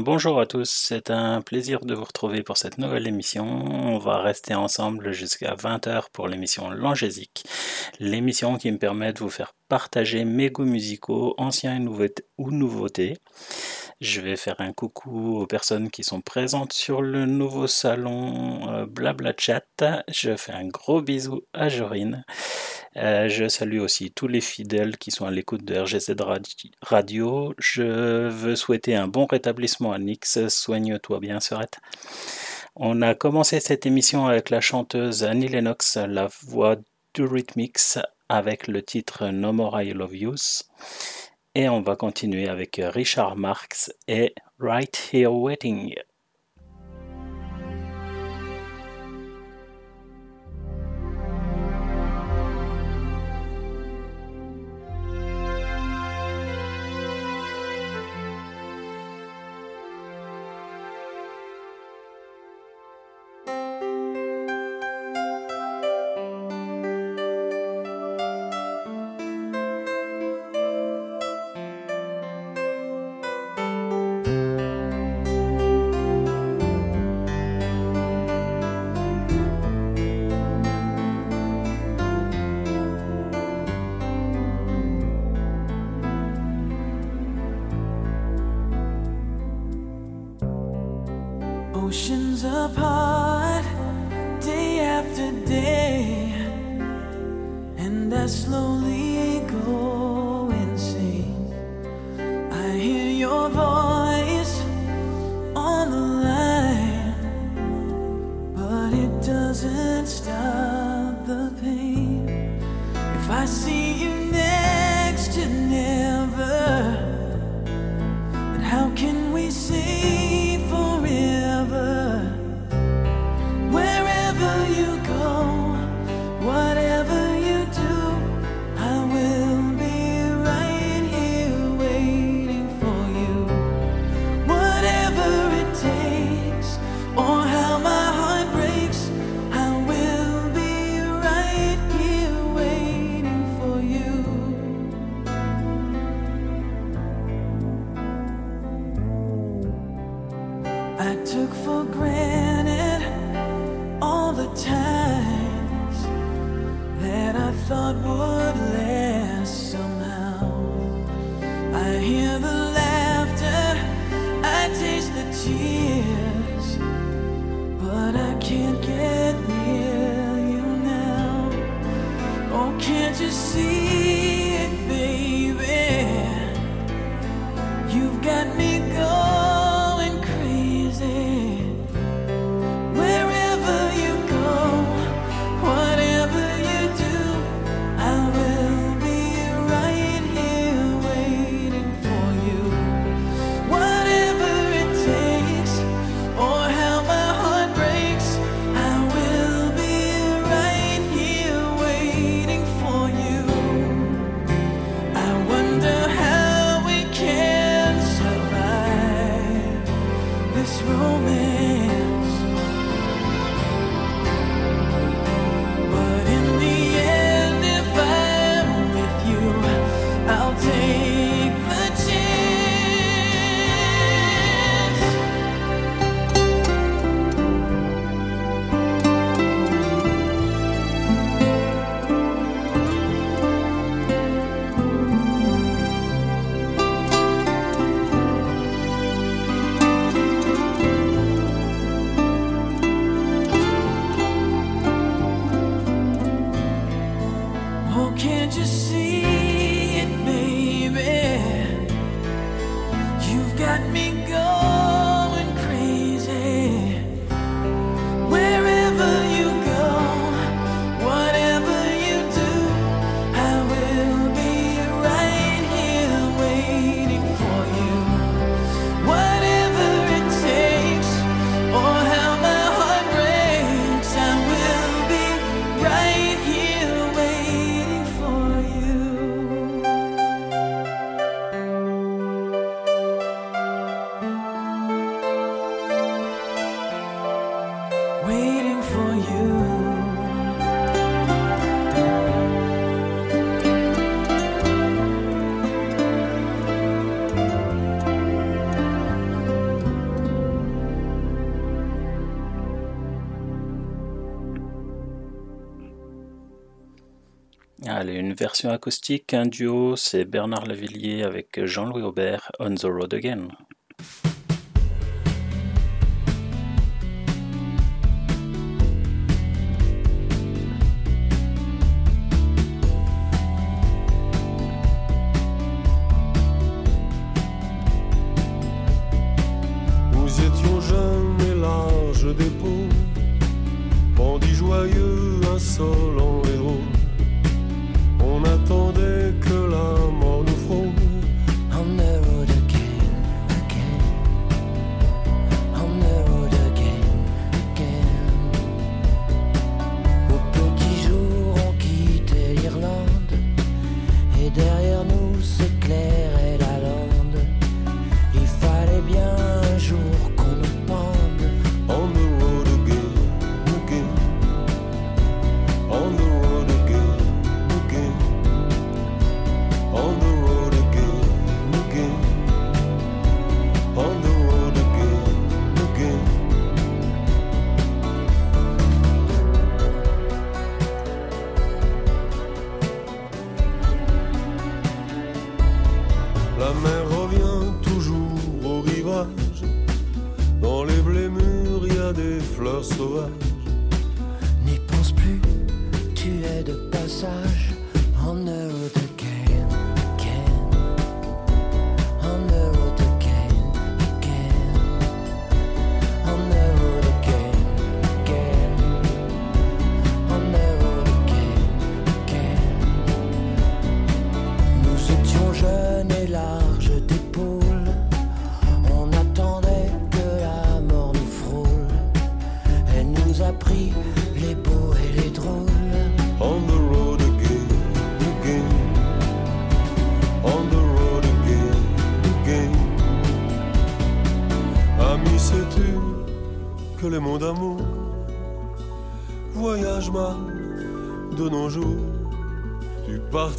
bonjour à tous, c'est un plaisir de vous retrouver pour cette nouvelle émission. On va rester ensemble jusqu'à 20h pour l'émission Langésique, l'émission qui me permet de vous faire partager mes goûts musicaux, anciens ou nouveautés. Je vais faire un coucou aux personnes qui sont présentes sur le nouveau salon euh, Blabla Chat. Je fais un gros bisou à Jorine. Euh, je salue aussi tous les fidèles qui sont à l'écoute de RGZ Radio. Je veux souhaiter un bon rétablissement à Nix. Soigne-toi bien, Serette. On a commencé cette émission avec la chanteuse Annie Lennox, la voix du Rhythmix, avec le titre No More I Love Yous. Et on va continuer avec Richard Marx et Right Here Waiting. Une version acoustique, un duo, c'est Bernard Lavillier avec Jean-Louis Aubert, On the Road Again.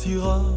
Encore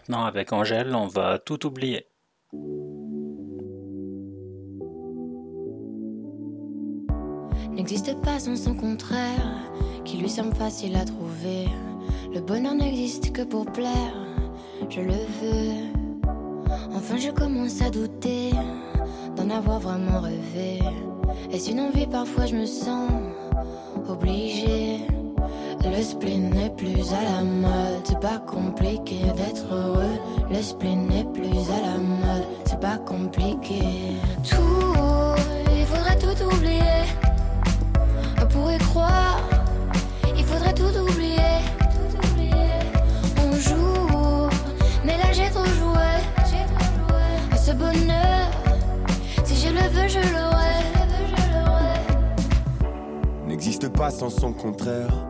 maintenant, avec Angèle, on va tout oublier. N'existe pas sans son contraire, qui lui semble facile à trouver. Le bonheur n'existe que pour plaire, je le veux. Spleen n'est plus à la mode, c'est pas compliqué d'être heureux. Le spleen n'est plus à la mode, c'est pas compliqué. Tout, il faudrait tout oublier. On pourrait croire, il faudrait tout oublier. On joue, mais là j'ai trop joué. Ce bonheur, si je le veux, je l'aurai. N'existe pas sans son contraire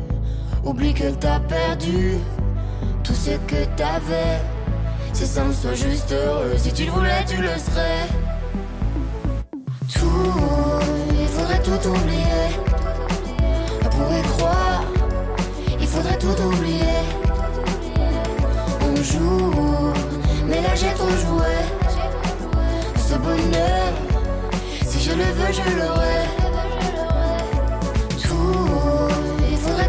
Oublie que t'as perdu tout ce que t'avais. C'est simple, sois juste heureux. Si tu le voulais, tu le serais. Tout, il faudrait tout oublier. On pourrait croire, il faudrait tout oublier. On joue, mais là j'ai trop joué. Ce bonheur, si je le veux, je l'aurai.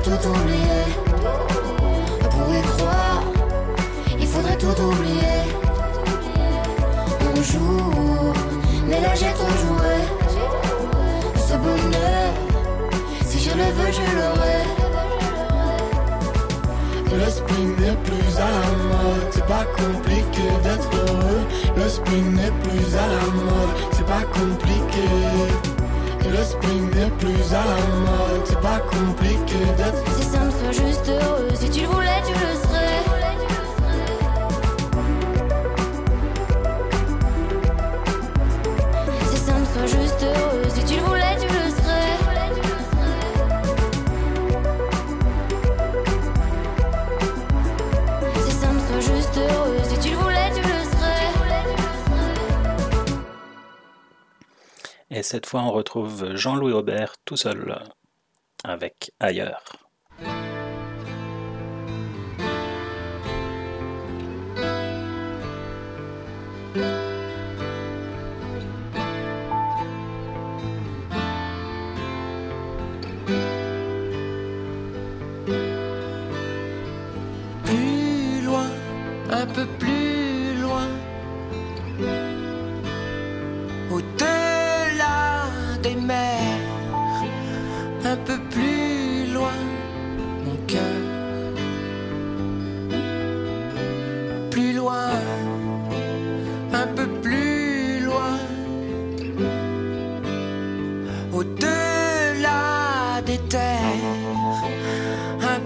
Tout oublier. On pourrait croire, il faudrait tout oublier. On joue, mais là j'ai trop joué. Ce bonheur, si je le veux, je l'aurai. Le spin n'est plus à la mode, c'est pas compliqué d'être heureux. Le spin n'est plus à la mode, c'est pas compliqué. Le spin n'est plus à la mode, c'est pas compliqué d'être Si tu voulais, tu le serais. C'est simple, sois juste heureux. Si tu voulais, tu le serais. C'est simple, sois juste heureux. Si tu voulais, tu le serais. Et cette fois, on retrouve Jean-Louis Aubert tout seul avec Ailleurs. Plus loin, un peu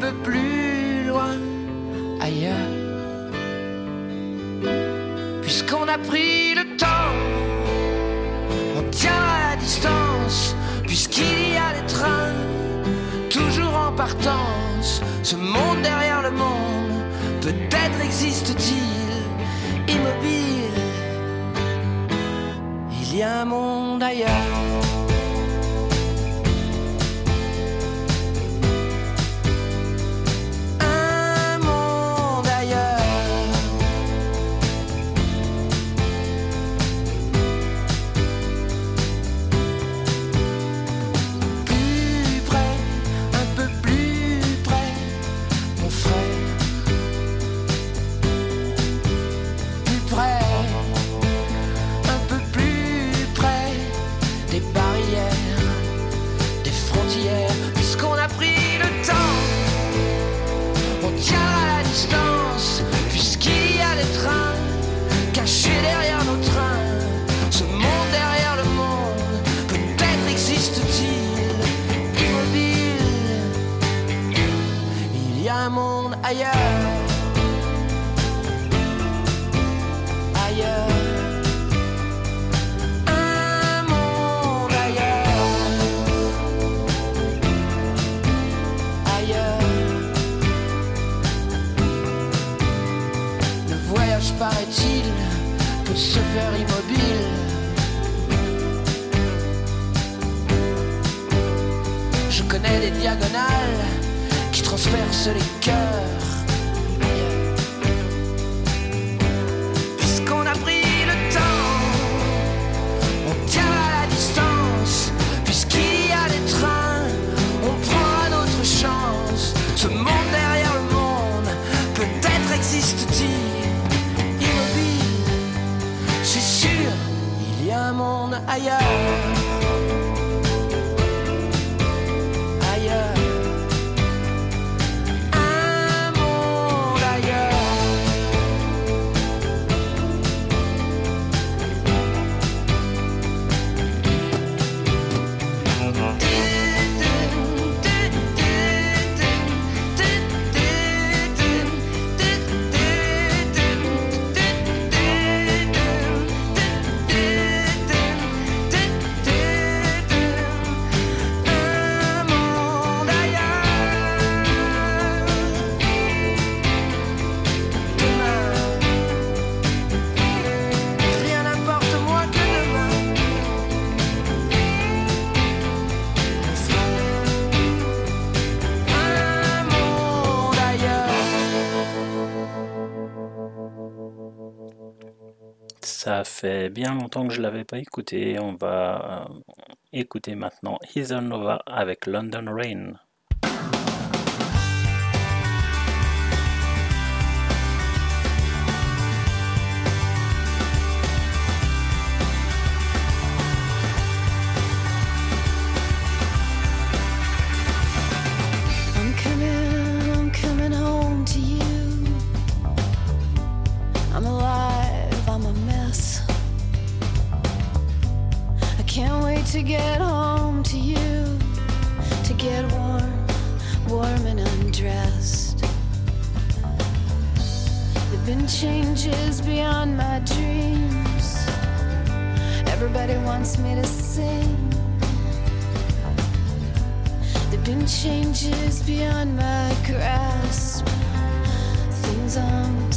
peu plus loin ailleurs. Puisqu'on a pris le temps, on tient à la distance. Puisqu'il y a des trains, toujours en partance. Ce monde derrière le monde, peut-être existe-t-il immobile. Il y a un monde ailleurs. Ailleurs. Ailleurs. Un monde ailleurs. Ailleurs. Le voyage, paraît-il, peut se faire immobile. Je connais des diagonales qui transpercent les Ailleurs. fait bien longtemps que je ne l'avais pas écouté. On va euh, écouter maintenant Heather Nova avec London Rain. to get home to you, to get warm, warm and undressed. There've been changes beyond my dreams. Everybody wants me to sing. There've been changes beyond my grasp. Things I'm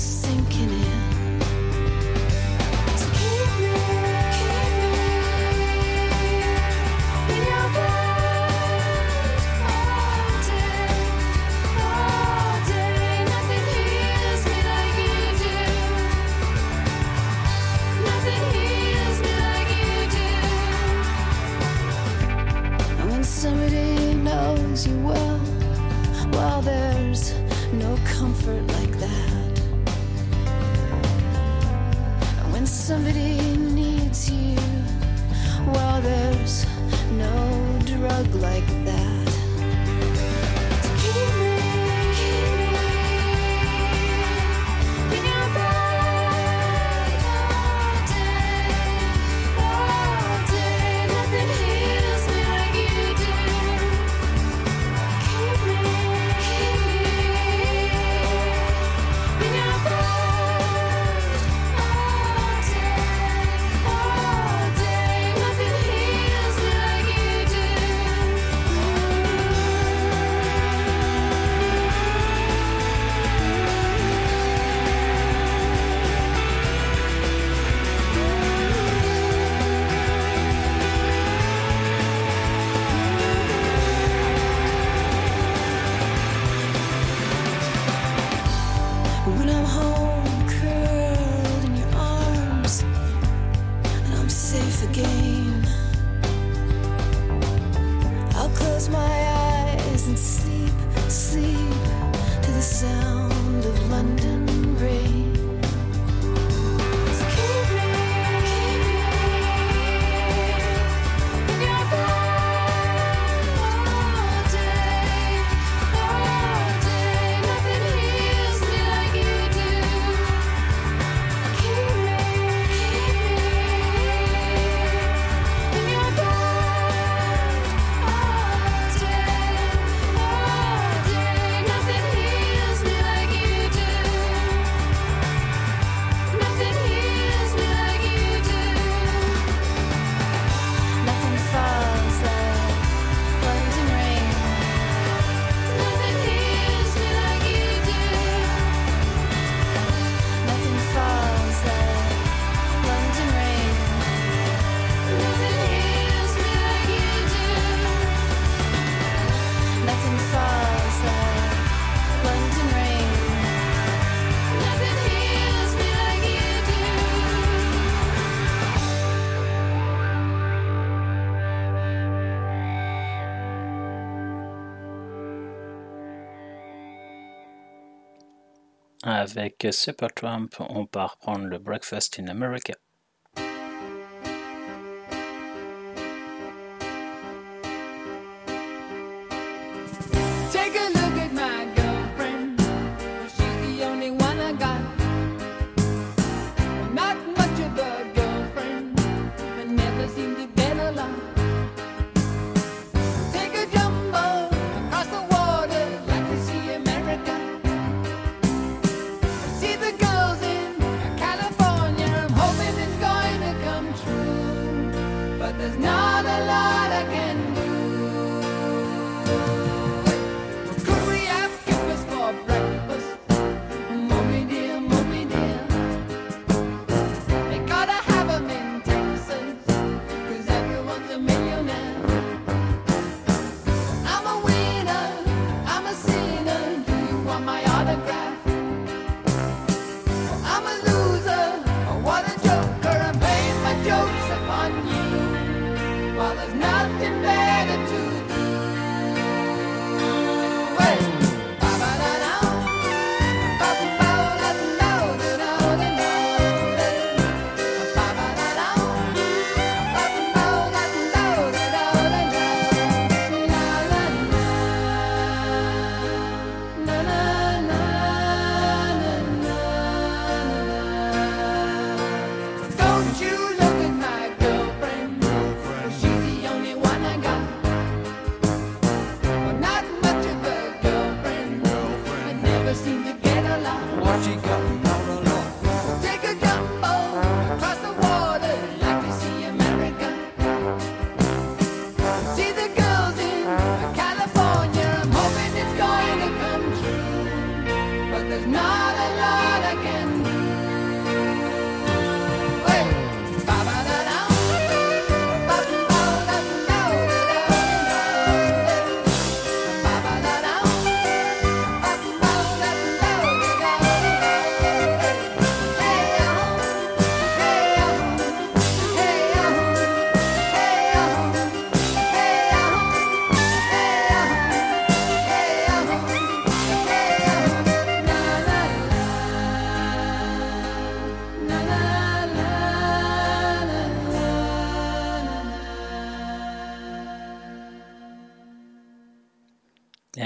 Avec Super Trump, on part prendre le Breakfast in America.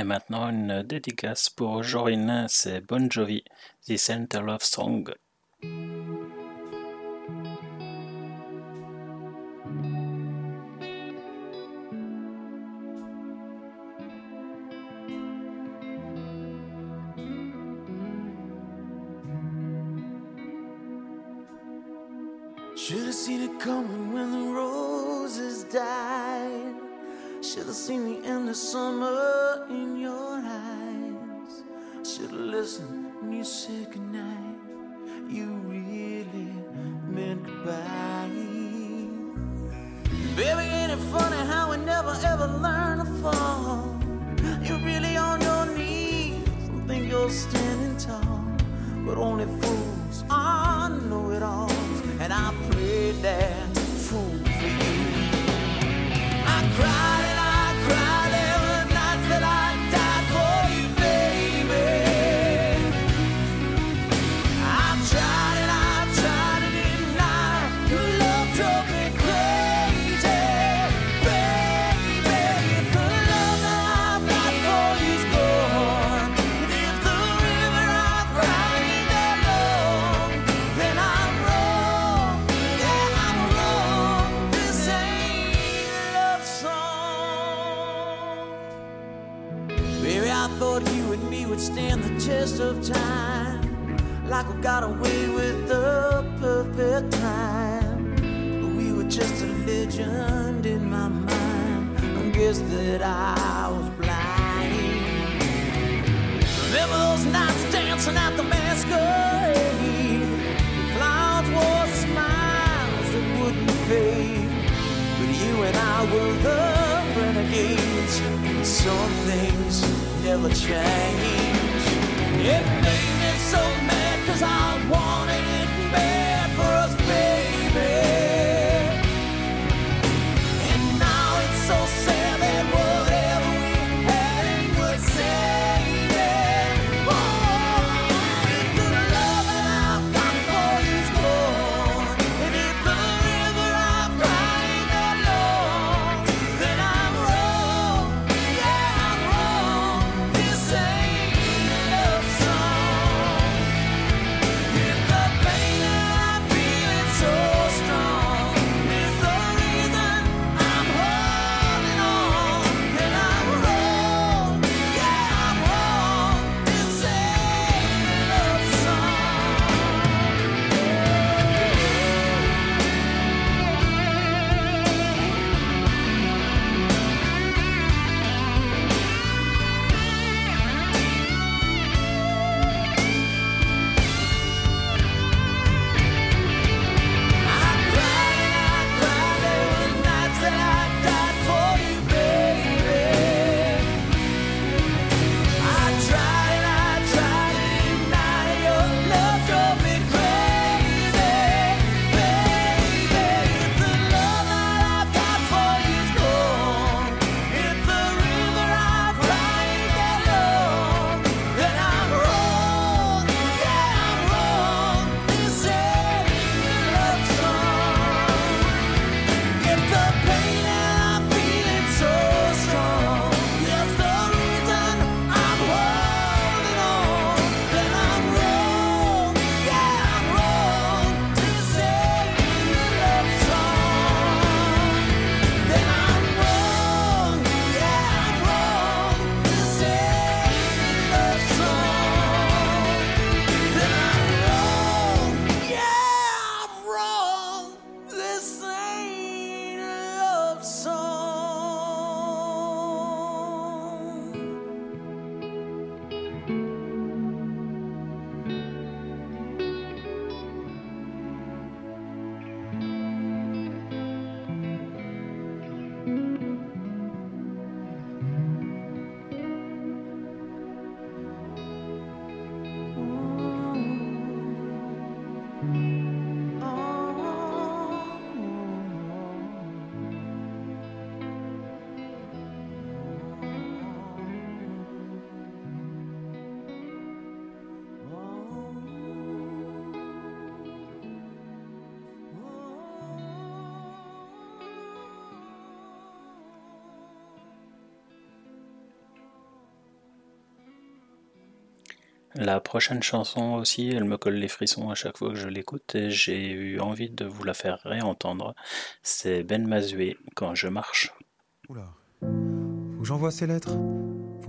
Et maintenant, une dédicace pour Jorine, c'est Bon Jovi, The Center Love Song. Said goodnight. You really meant goodbye. Baby, ain't it funny how we never ever learn to fall? You're really on your knees and think you're standing tall. But only fools are know it alls. And I played that fool for you. I cried. Stand the test of time. Like we got away with the perfect time. But we were just a legend in my mind. I guess that I was blind. Remember those nights dancing at the masquerade? The clouds wore smiles that wouldn't fade. But you and I were the renegades. And Some things never change. It made me so mad cause I wanted La prochaine chanson aussi, elle me colle les frissons à chaque fois que je l'écoute et j'ai eu envie de vous la faire réentendre. C'est Ben Mazué, Quand je marche. Oula. Que j'envoie ces lettres.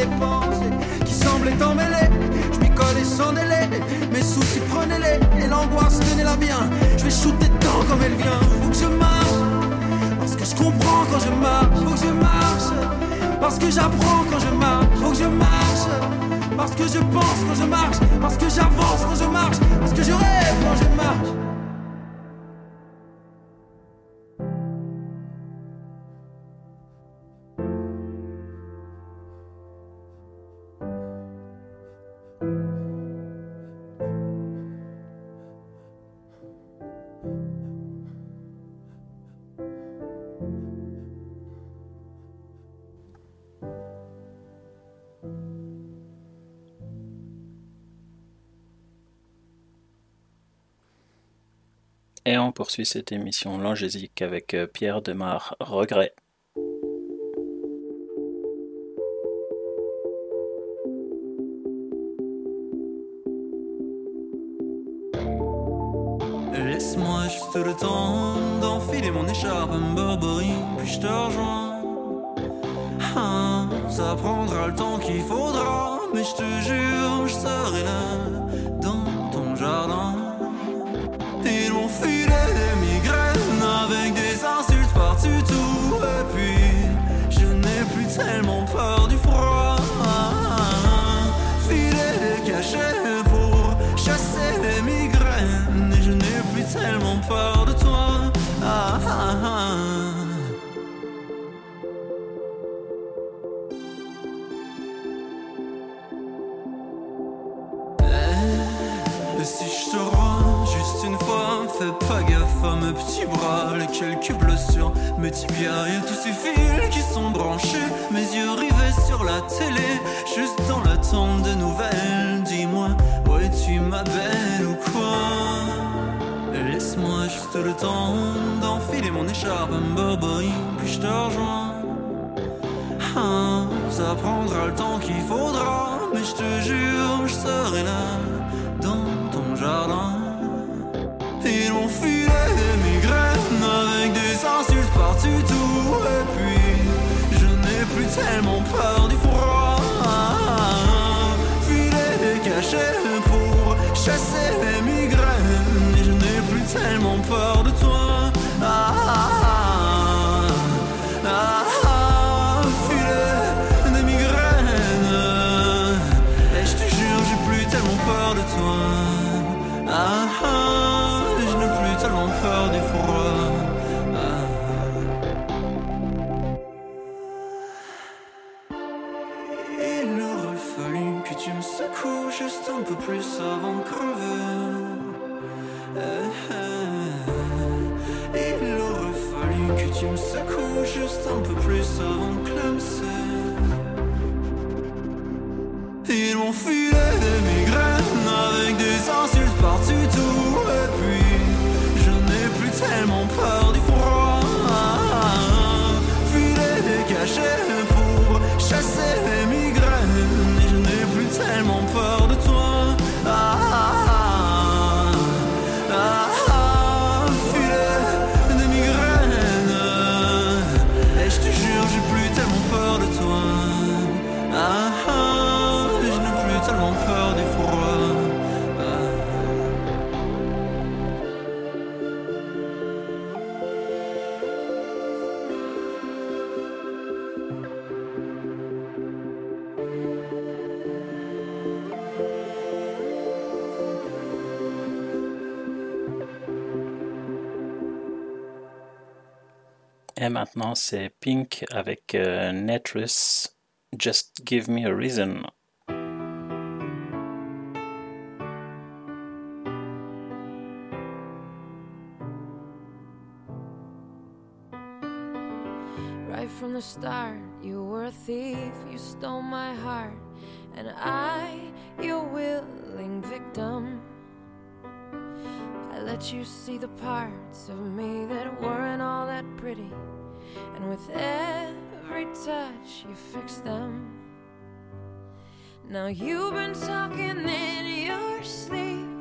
Des pensées qui semblait emmêlé. Je m'y collais sans délai. Mes soucis prenez-les et l'angoisse tenez-la bien. Je vais shooter dedans comme elle vient. Faut que je marche. Parce que je comprends quand je marche. Faut que je marche. Parce que j'apprends quand je marche. Faut que je marche. Parce que je pense quand je marche. Parce que j'avance quand je marche. Parce que je rêve quand je marche. Et on poursuit cette émission langésique avec euh, Pierre Demar, Regret. Laisse-moi juste le temps d'enfiler mon écharpe, un Burberry, puis je te rejoins. Ah, ça prendra le temps qu'il faudra, mais je te jure, je serai là petits bras, les quelques blessures, mes tibias et tous ces fils qui sont branchés. Mes yeux rivés sur la télé, juste dans l'attente de nouvelles. Dis-moi, où es-tu ma belle ou quoi? Laisse-moi juste le temps d'enfiler mon écharpe, un boboy, puis je te rejoins. Ah, ça prendra le temps qu'il faudra, mais je te jure, je serai là dans ton jardin. Et l'on filait des migraines avec des insultes par-dessus tout. Et puis, je n'ai plus tellement peur du Et maintenant, c'est Pink avec euh, Netrus. Just give me a reason. Right from the start, you were a thief, you stole my heart, and I, your willing victim. I let you see the parts of me that weren't all that pretty. And with every touch, you fixed them. Now you've been talking in your sleep.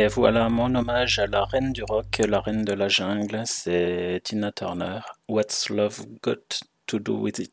Et voilà mon hommage à la reine du rock, la reine de la jungle, c'est Tina Turner. What's Love Got to Do With It?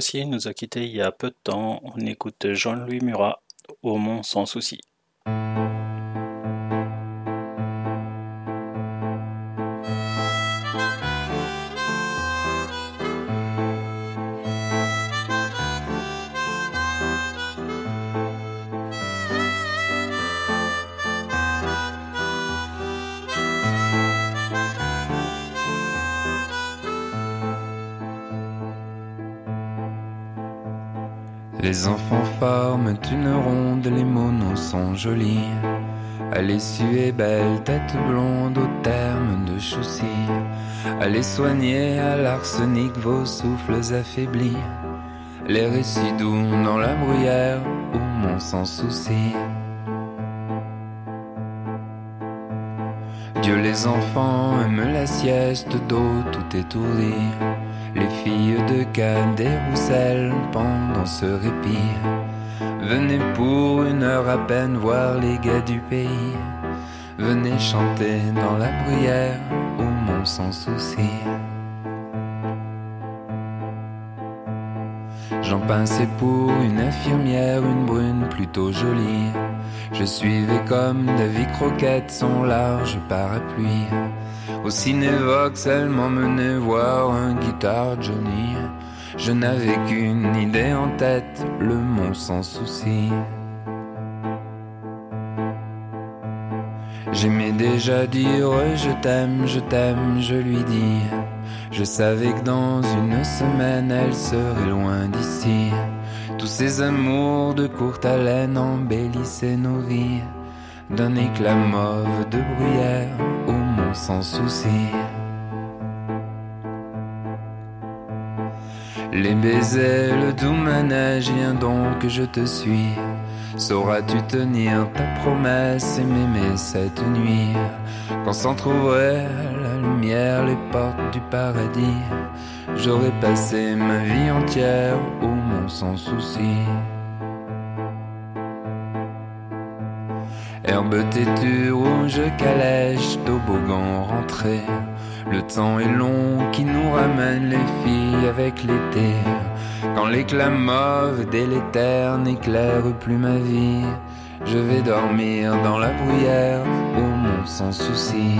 aussi nous a quittés il y a peu de temps. On écoute Jean-Louis Murat au Mont sans souci. Les enfants forment une ronde, les monos sont jolis. À suer belle, tête blonde au terme de chaussy. Allez soigner à l'arsenic vos souffles affaiblis. Les récits doux dans la bruyère, au mont sans souci. Dieu les enfants aiment la sieste d'eau tout étourdie les filles de Cadet Roussel pendant ce répit. Venez pour une heure à peine voir les gars du pays. Venez chanter dans la bruyère au mont sans souci. J'en pinçais pour une infirmière, une brune plutôt jolie. Je suivais comme David Croquette son large parapluie. Au cinévox, elle m'emmenait voir un guitare Johnny. Je n'avais qu'une idée en tête, le mont sans souci. J'aimais déjà dire je t'aime, je t'aime, je lui dis. Je savais que dans une semaine elle serait loin d'ici. Tous ces amours de courte haleine embellissaient nos vies. D'un éclat mauve de bruyère sans souci. Les baisers, le doux manège, viens donc que je te suis. Sauras-tu tenir ta promesse et m'aimer cette nuit? Quand s'entrouvraient à la lumière les portes du paradis J'aurais passé ma vie entière au mont sans souci Herbe têtue, rouge calèche, toboggan rentré Le temps est long qui nous ramène les filles avec l'été quand l'éclat mauve délétère n'éclaire plus ma vie, je vais dormir dans la bruyère au mont sans souci.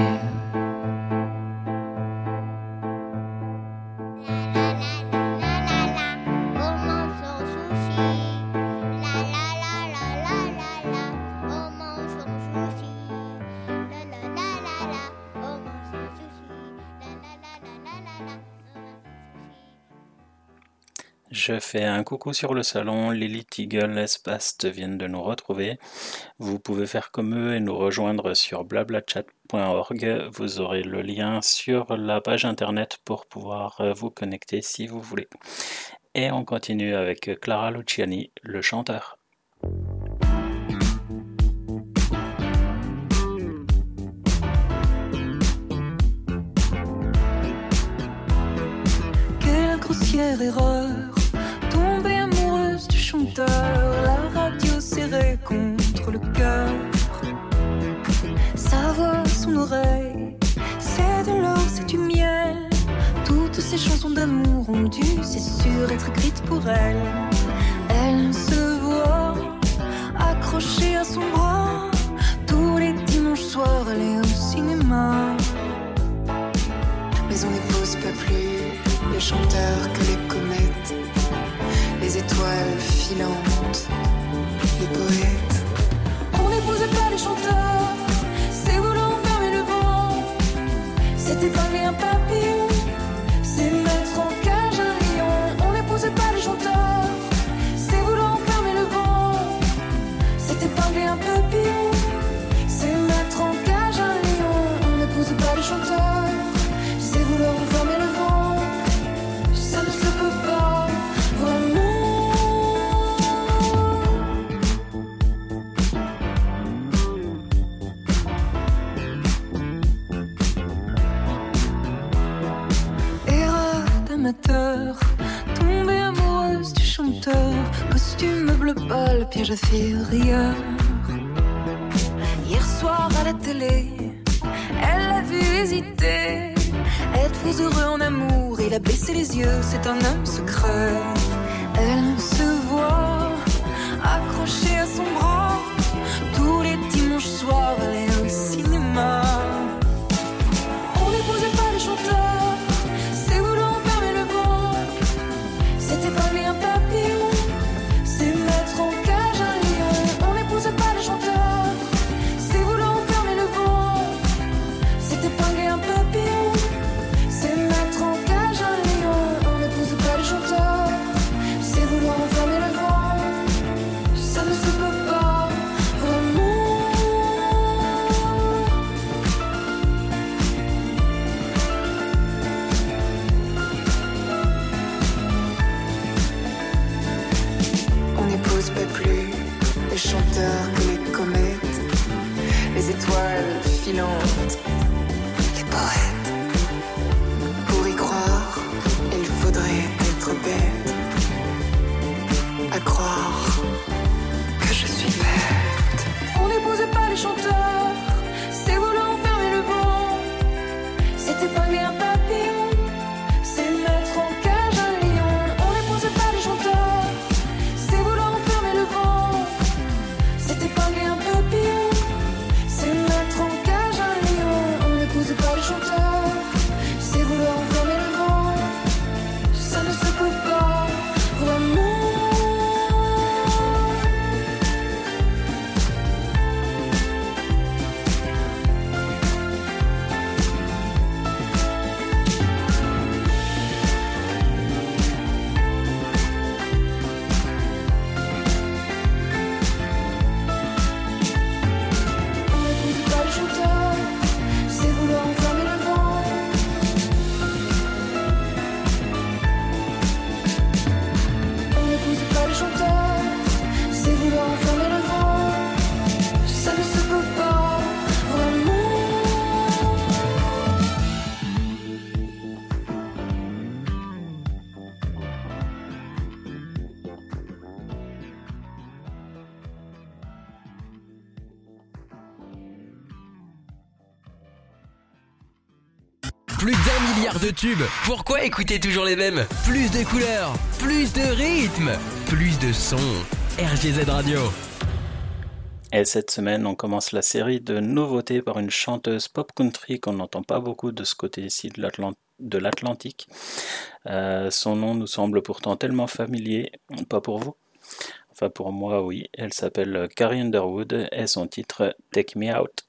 Je fais un coucou sur le salon, Lily Eagle Espast viennent de nous retrouver. Vous pouvez faire comme eux et nous rejoindre sur blablachat.org. Vous aurez le lien sur la page internet pour pouvoir euh, vous connecter si vous voulez. Et on continue avec Clara Luciani, le chanteur. Grossière erreur La radio serrée contre le cœur. Sa voix, son oreille C'est de l'or, c'est du miel. Toutes ces chansons d'amour ont dû, c'est sûr, être écrites pour elle. Elle se voit accrochée à son bras Tous les dimanches soirs, elle est au cinéma. Mais on n'épouse pas plus les chanteurs que les étoiles filantes, les poètes. On n'épousait pas les chanteurs, c'est vouloir fermer le vent. C'était pas un papillon, piège à rire. Hier soir à la télé, elle l'a vu hésiter. Êtes-vous heureux en amour? Il a baissé les yeux, c'est un homme secret. Tubes. Pourquoi écouter toujours les mêmes? Plus de couleurs, plus de rythmes, plus de sons. RGZ Radio. Et cette semaine, on commence la série de nouveautés par une chanteuse pop country qu'on n'entend pas beaucoup de ce côté-ci de l'Atlantique. Euh, son nom nous semble pourtant tellement familier, pas pour vous? Enfin pour moi oui, elle s'appelle Carrie Underwood et son titre Take Me Out.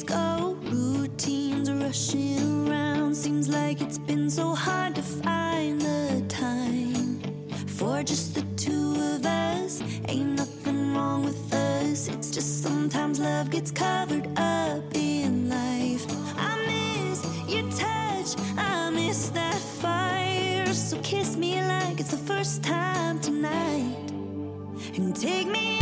Days go? Routines rushing around. Seems like it's been so hard to find the time for just the two of us. Ain't nothing wrong with us. It's just sometimes love gets covered up in life. I miss your touch. I miss that fire. So kiss me like it's the first time tonight. And take me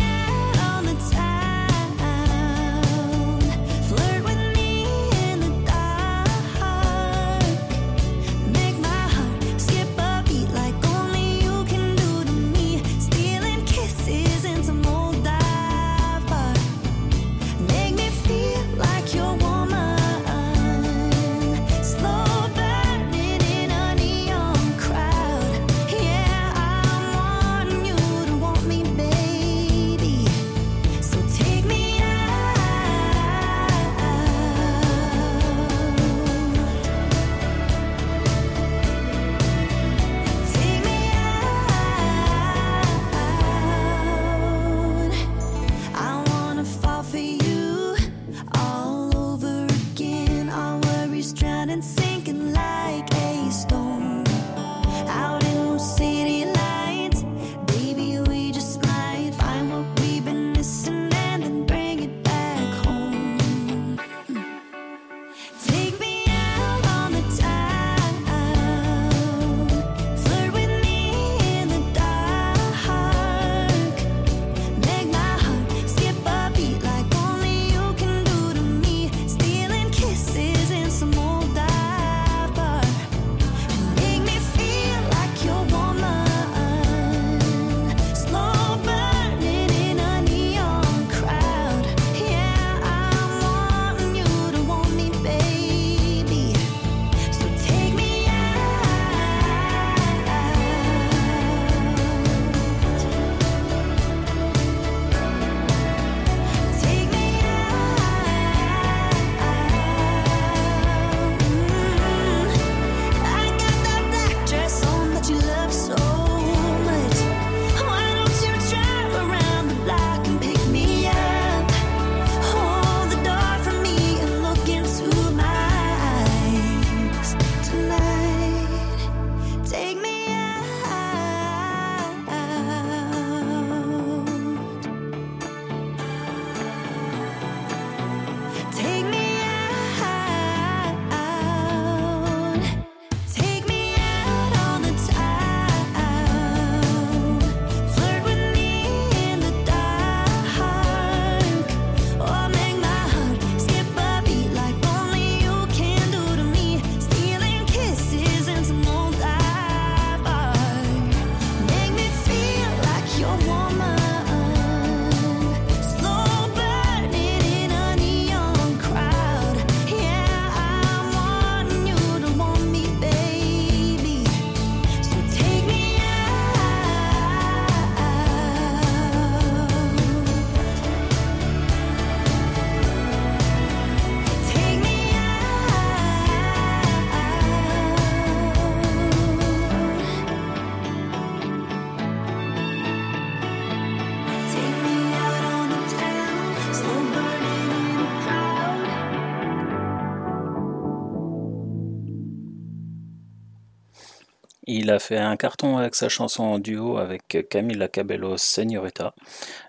Il a fait un carton avec sa chanson en duo avec Camila Cabello Señorita.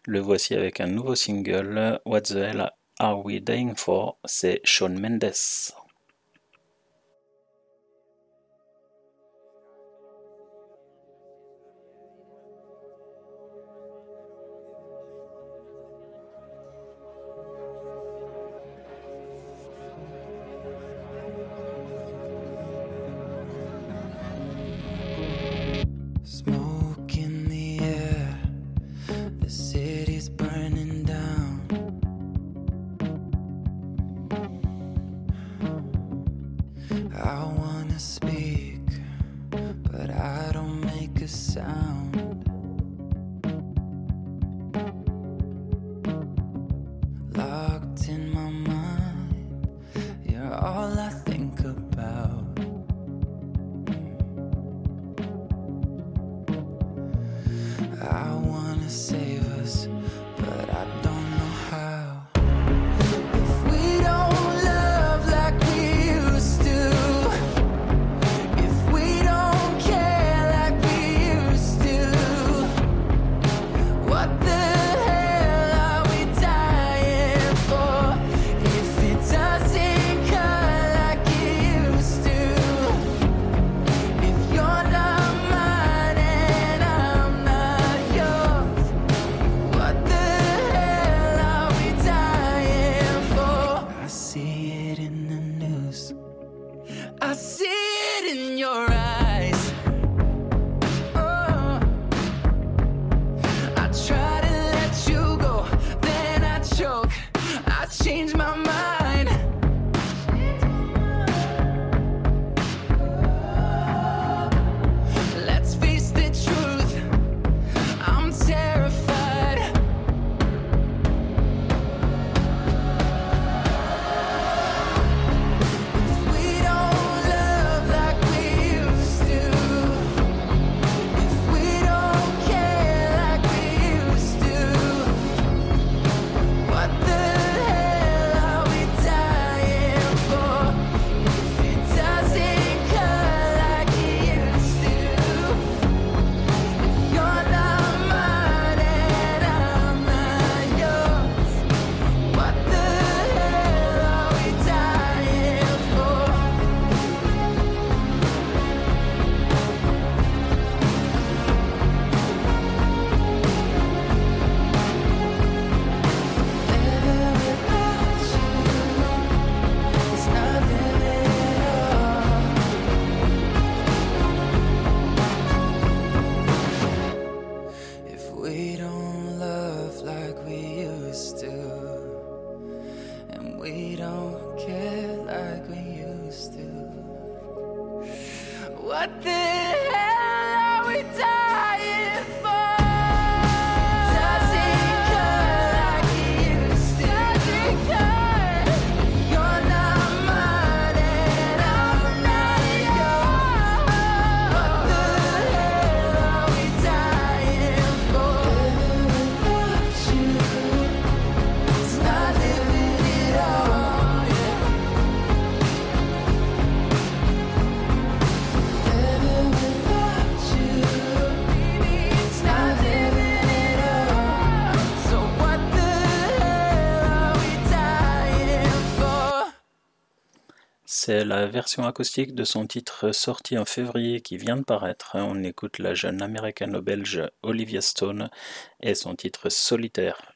Le voici avec un nouveau single, What the Hell Are We Dying For? C'est Shawn Mendes. What the C'est la version acoustique de son titre sorti en février qui vient de paraître. On écoute la jeune américano-belge Olivia Stone et son titre Solitaire.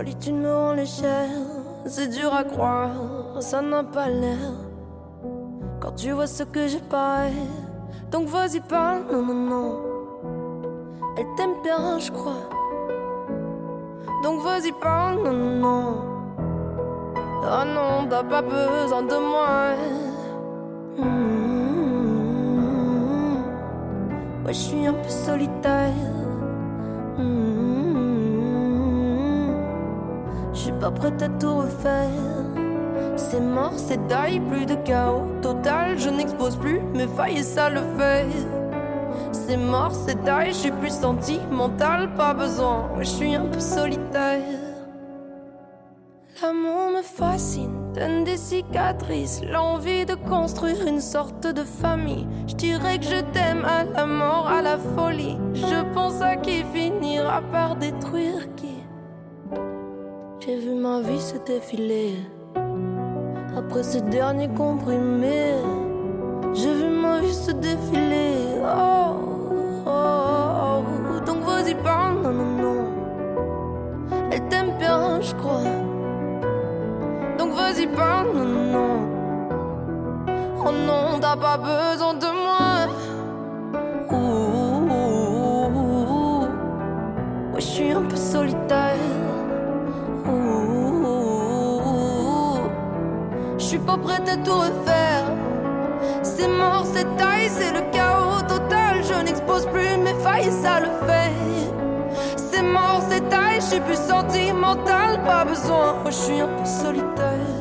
Solitude me rend légère, c'est dur à croire, ça n'a pas l'air. Quand tu vois ce que j'ai pas, donc vas-y parle, non, non, non. Elle t'aime bien, je crois. Donc vas-y parle, non, non, non. Ah non, t'as pas besoin de moi. Hmm. Ouais, je suis un peu solitaire. Hmm. Pas prête à tout refaire. C'est mort, c'est die, plus de chaos total. Je n'expose plus mes failles et ça le fait. C'est mort, c'est die, je suis plus sentimental, pas besoin. Je suis un peu solitaire. L'amour me fascine, donne des cicatrices, l'envie de construire une sorte de famille. Je dirais que je t'aime à la mort, à la folie. Je pense à qui finira par détruire qui. J'ai vu ma vie se défiler. Après ce dernier comprimé, j'ai vu ma vie se défiler. Oh, oh, oh. donc vas-y, parle, non, non, non. Elle t'aime bien, je crois. Donc vas-y, parle, non, non, non. Oh non, t'as pas besoin de moi. Prête à tout refaire. C'est mort, c'est taille, c'est le chaos total. Je n'expose plus mes failles ça le fait. C'est mort, c'est taille, je suis plus sentimental. Pas besoin, je suis un peu solitaire.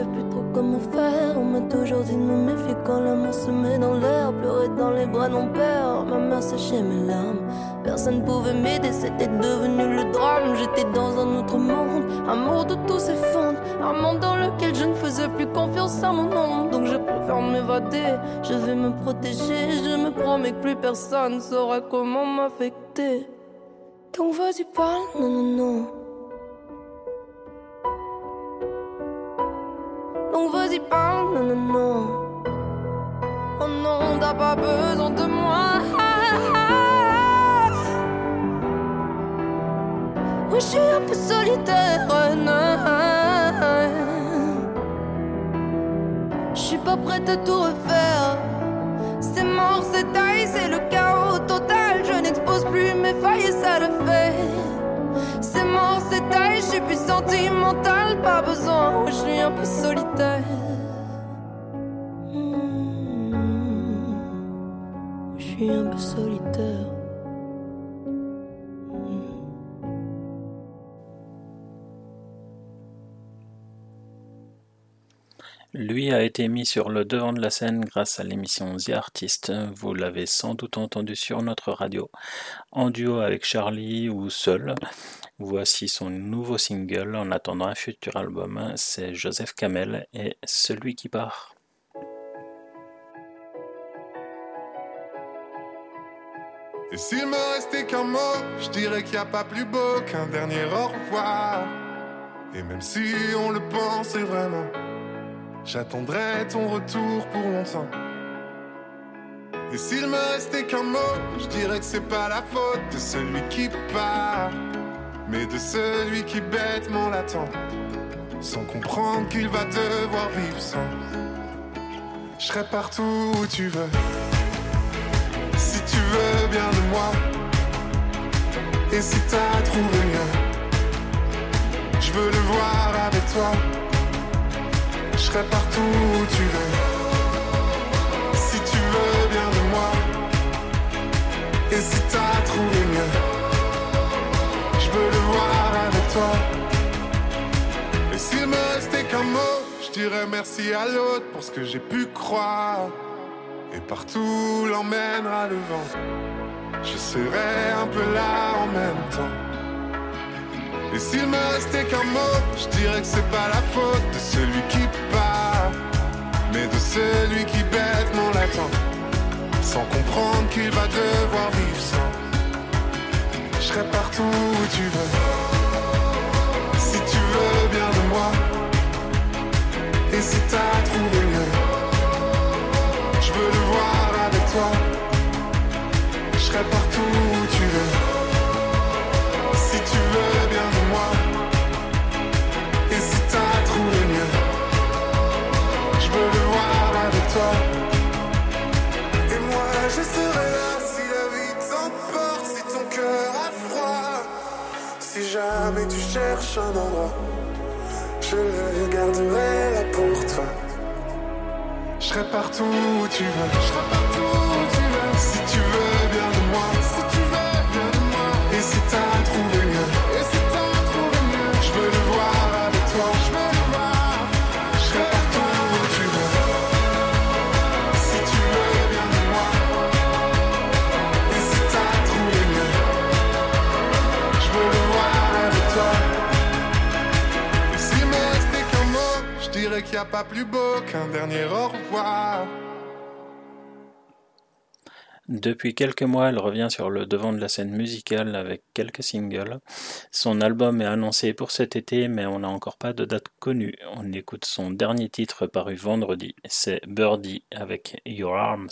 Savais plus trop comment faire. On m'a toujours dit de me méfier quand l'amour se met dans l'air. Pleurer dans les bras mon père, ma mère séchait mes larmes. Personne pouvait m'aider, c'était devenu le drame. J'étais dans un autre monde, un monde où tout s'effondre. Un monde dans lequel je ne faisais plus confiance à mon ombre. Donc je préfère m'évader, je vais me protéger. Je me promets que plus personne saura comment m'affecter. Donc vas-y, parle, non, non, non. Donc vas-y parle, non, non, non Oh non, t'as pas besoin de moi. Oui, je suis un peu solitaire, Je suis pas prête à tout refaire. C'est mort, c'est taille, c'est le chaos total. Je n'expose plus mes failles et ça le fait. C'est mort, c'est je suis plus sentimental, pas besoin, je suis un peu solitaire. Hmm. Je suis un peu solitaire. Lui a été mis sur le devant de la scène grâce à l'émission The Artist. Vous l'avez sans doute entendu sur notre radio, en duo avec Charlie ou seul. Voici son nouveau single en attendant un futur album. C'est Joseph Kamel et Celui qui part. Et s'il me restait qu'un mot, je dirais qu'il n'y a pas plus beau qu'un dernier au revoir. Et même si on le pensait vraiment, j'attendrai ton retour pour longtemps. Et s'il me restait qu'un mot, je dirais que c'est pas la faute de celui qui part, mais de celui qui bêtement l'attend, sans comprendre qu'il va devoir vivre sans. Je serai partout où tu veux, si tu veux bien de moi, et si t'as trouvé mieux, je veux le voir avec toi. Je serai partout où tu veux. Si tu veux bien de moi. Et si t'as trouvé mieux. Avec toi. Et s'il me restait qu'un mot, je dirais merci à l'autre pour ce que j'ai pu croire. Et partout l'emmènera le vent. Je serai un peu là en même temps. Et s'il me restait qu'un mot, je dirais que c'est pas la faute de celui qui part, mais de celui qui bêtement l'attend, sans comprendre qu'il va devoir vivre sans. Je serai partout où tu veux, si tu veux bien de moi, et si t'as trouvé mieux, je veux le voir avec toi. Je serai partout tu cherches un endroit. Je le garderai là pour toi. Je serai partout où tu veux Je serai partout où tu veux Si tu veux bien de moi pas plus beau qu'un dernier au revoir Depuis quelques mois, elle revient sur le devant de la scène musicale avec quelques singles. Son album est annoncé pour cet été, mais on n'a encore pas de date connue. On écoute son dernier titre paru vendredi, c'est Birdie avec Your Arms.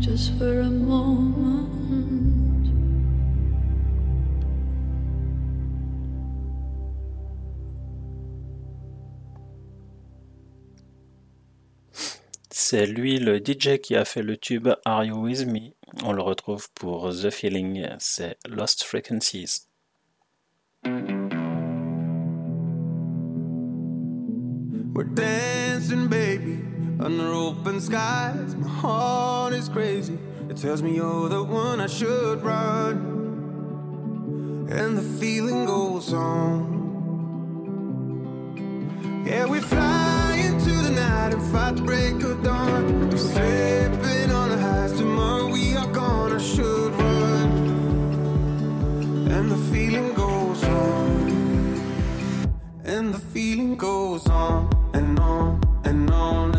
Just for a moment. C'est lui le DJ qui a fait le tube Are You With Me On le retrouve pour The Feeling, c'est Lost Frequencies. We're dancing, baby, under open skies. My heart is crazy. It tells me you're the one I should run. And the feeling goes on. Yeah, we fly into the night and fight the break of dawn. We're slipping on the highs. Tomorrow we are gonna should run. And the feeling goes on. And the feeling goes on and on and on.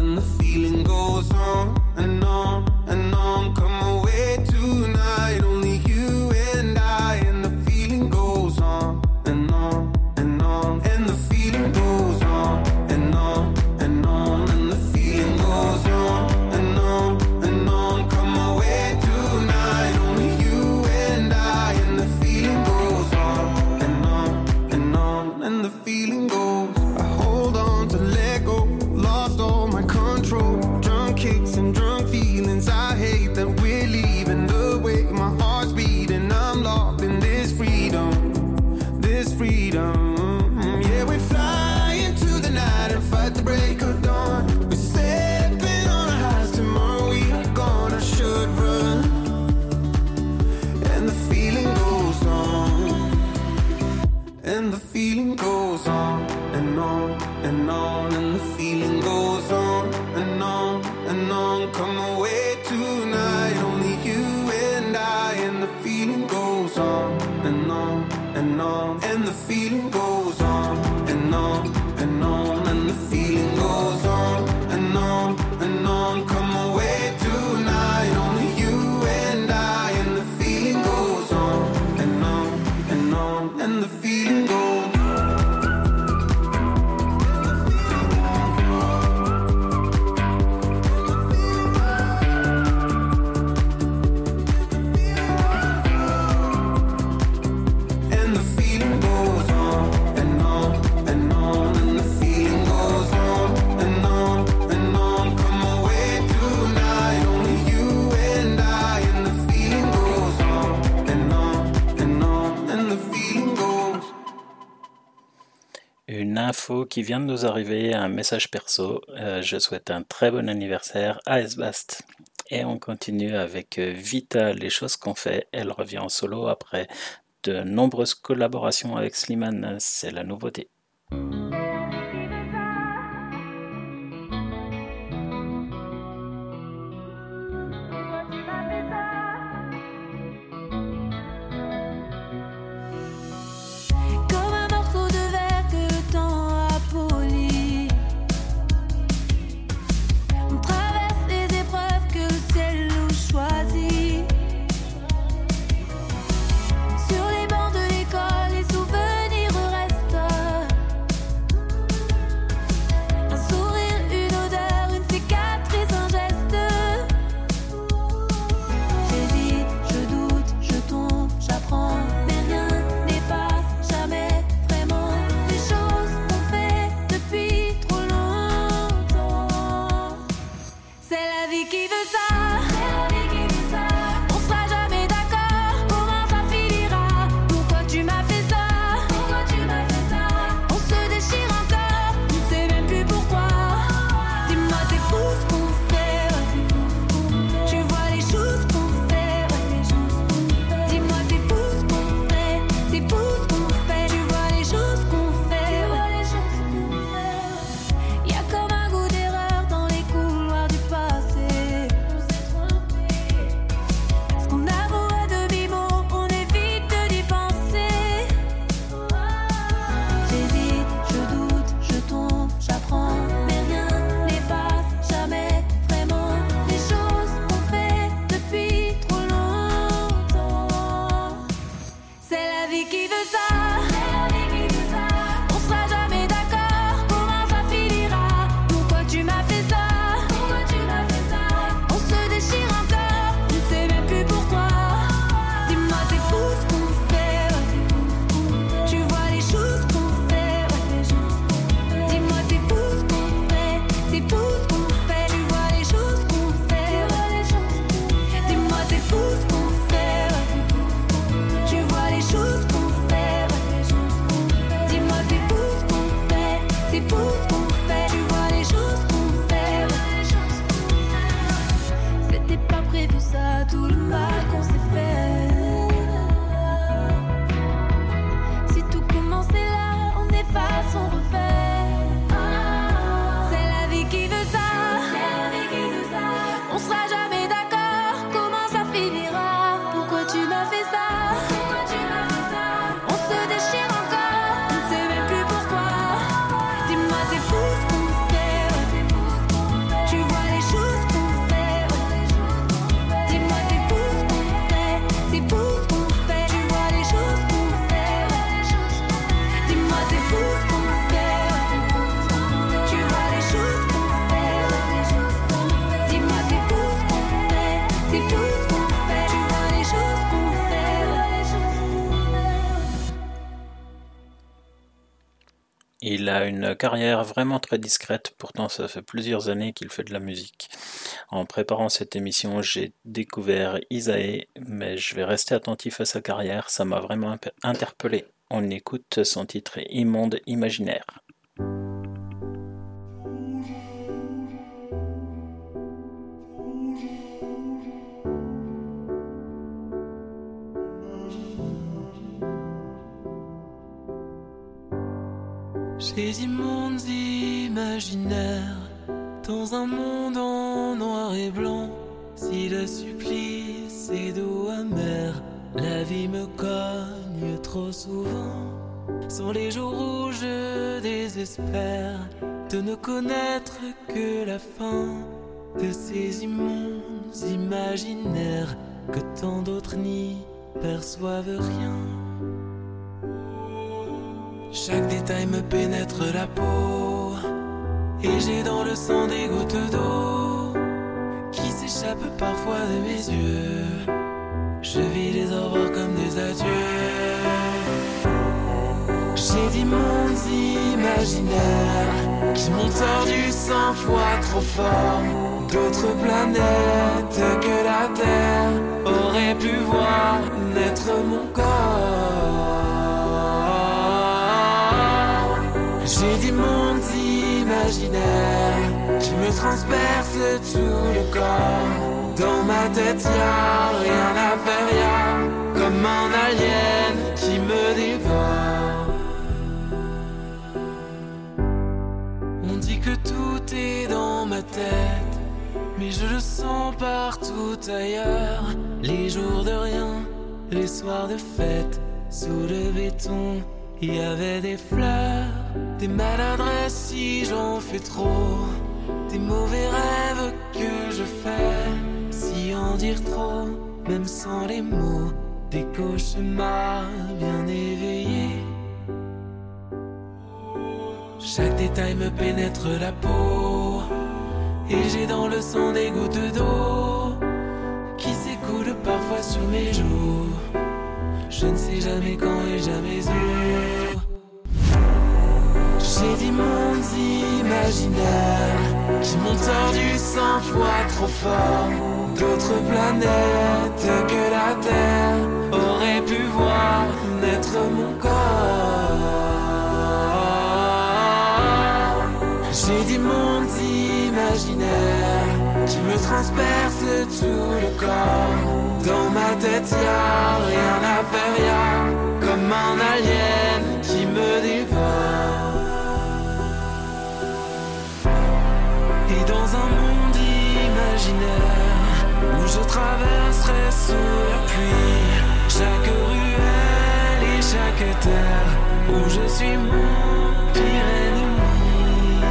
info qui vient de nous arriver, un message perso. Euh, je souhaite un très bon anniversaire à Esbast. Et on continue avec euh, Vita, les choses qu'on fait. Elle revient en solo après de nombreuses collaborations avec Slimane. C'est la nouveauté. Carrière vraiment très discrète, pourtant ça fait plusieurs années qu'il fait de la musique. En préparant cette émission, j'ai découvert Isae, mais je vais rester attentif à sa carrière, ça m'a vraiment interpellé. On écoute son titre Immonde Imaginaire. J'ai d'immondes imaginaires dans un monde en noir et blanc. Si le supplice est doux amer, la vie me cogne trop souvent. Sans les jours où je désespère de ne connaître que la fin de ces immondes imaginaires que tant d'autres n'y perçoivent rien. Chaque détail me pénètre la peau. Et j'ai dans le sang des gouttes d'eau Qui s'échappent parfois de mes yeux. Je vis les au comme des adieux. J'ai d'immondes imaginaires Qui m'ont tordu cent fois trop fort. D'autres planètes que la Terre Auraient pu voir naître mon corps J'ai des mondes imaginaires qui me transpercent tout le corps. Dans ma tête, y a rien à faire, y a comme un alien qui me dévore. On dit que tout est dans ma tête, mais je le sens partout ailleurs. Les jours de rien, les soirs de fête, sous le béton. Il y avait des fleurs, des maladresses si j'en fais trop, des mauvais rêves que je fais, si en dire trop, même sans les mots, des cauchemars bien éveillés. Chaque détail me pénètre la peau, et j'ai dans le sang des gouttes d'eau qui s'écoulent parfois sur mes joues. Je ne sais jamais quand et jamais où. J'ai des mondes imaginaires qui m'ont tordu cent fois trop fort. D'autres planètes que la Terre auraient pu voir naître mon corps. J'ai des mondes imaginaires qui me transpercent tout le corps. Dans ma tête, y a rien à faire, y a comme un alien qui me dévore. Dans un monde imaginaire où je traverserai sous la pluie chaque ruelle et chaque terre où je suis mon pire ennemi.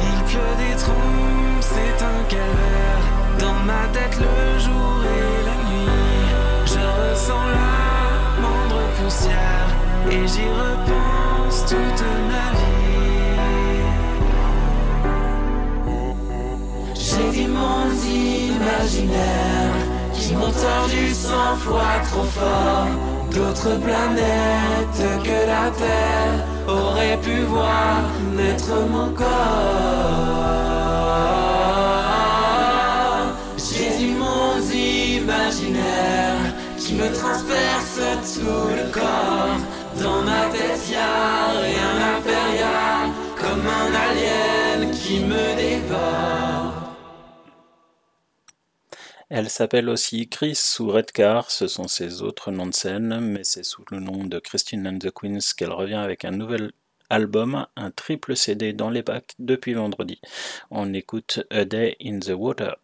Il pleut des trous, c'est un calvaire. Dans ma tête, le jour et la nuit, je ressens la moindre poussière et j'y repense toute ma vie. J'ai des mondes imaginaires qui m'ont tordu cent fois trop fort. D'autres planètes que la Terre auraient pu voir naître mon corps. J'ai du monde imaginaire qui me transperce tout le corps. Dans ma tête, y a rien à faire, comme un alien qui me dévore. Elle s'appelle aussi Chris ou Redcar, ce sont ses autres noms de scène, mais c'est sous le nom de Christine and the Queens qu'elle revient avec un nouvel album, un triple CD dans les bacs depuis vendredi. On écoute A Day in the Water.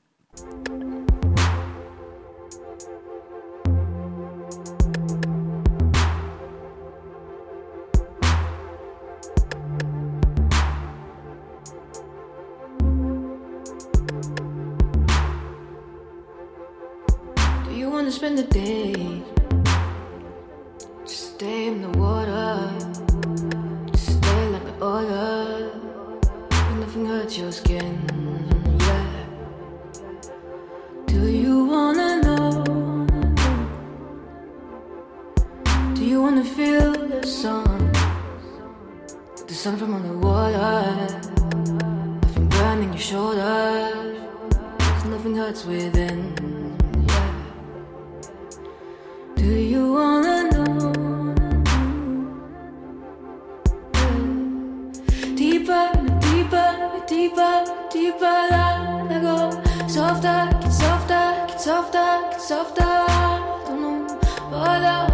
wanna spend the day. Just stay in the water. Just stay like the order. And nothing hurts your skin. Yeah. Do you wanna know? Do you wanna feel the sun? The sun from on the water. Nothing burning your shoulders. Nothing hurts within. deeper than I go. Softer, get softer, get softer, get softer. Don't know, but I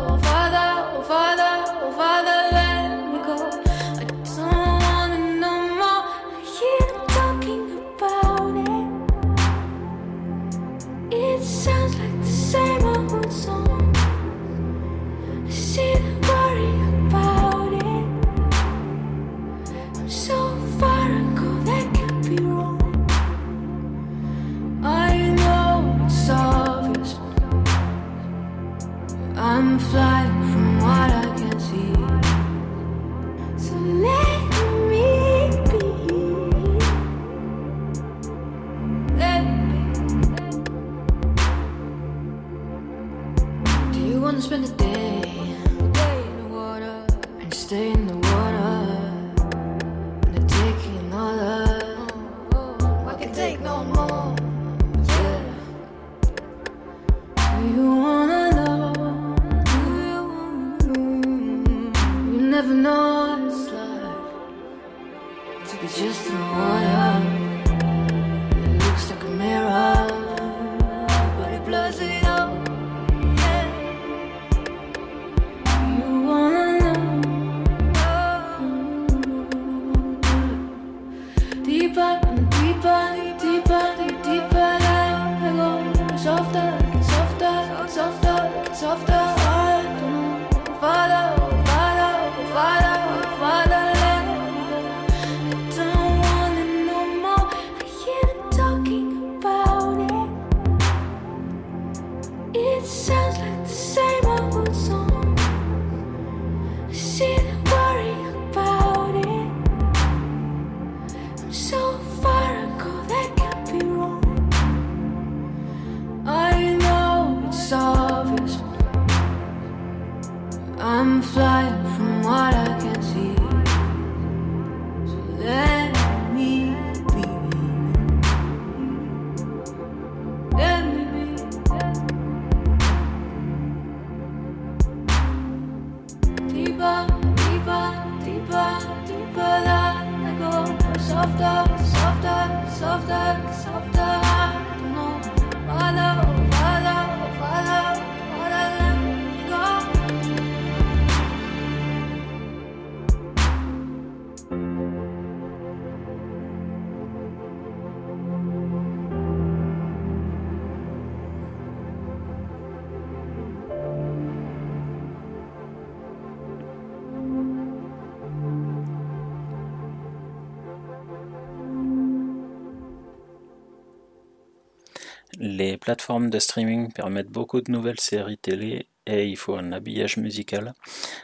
plateformes de streaming permettent beaucoup de nouvelles séries télé et il faut un habillage musical.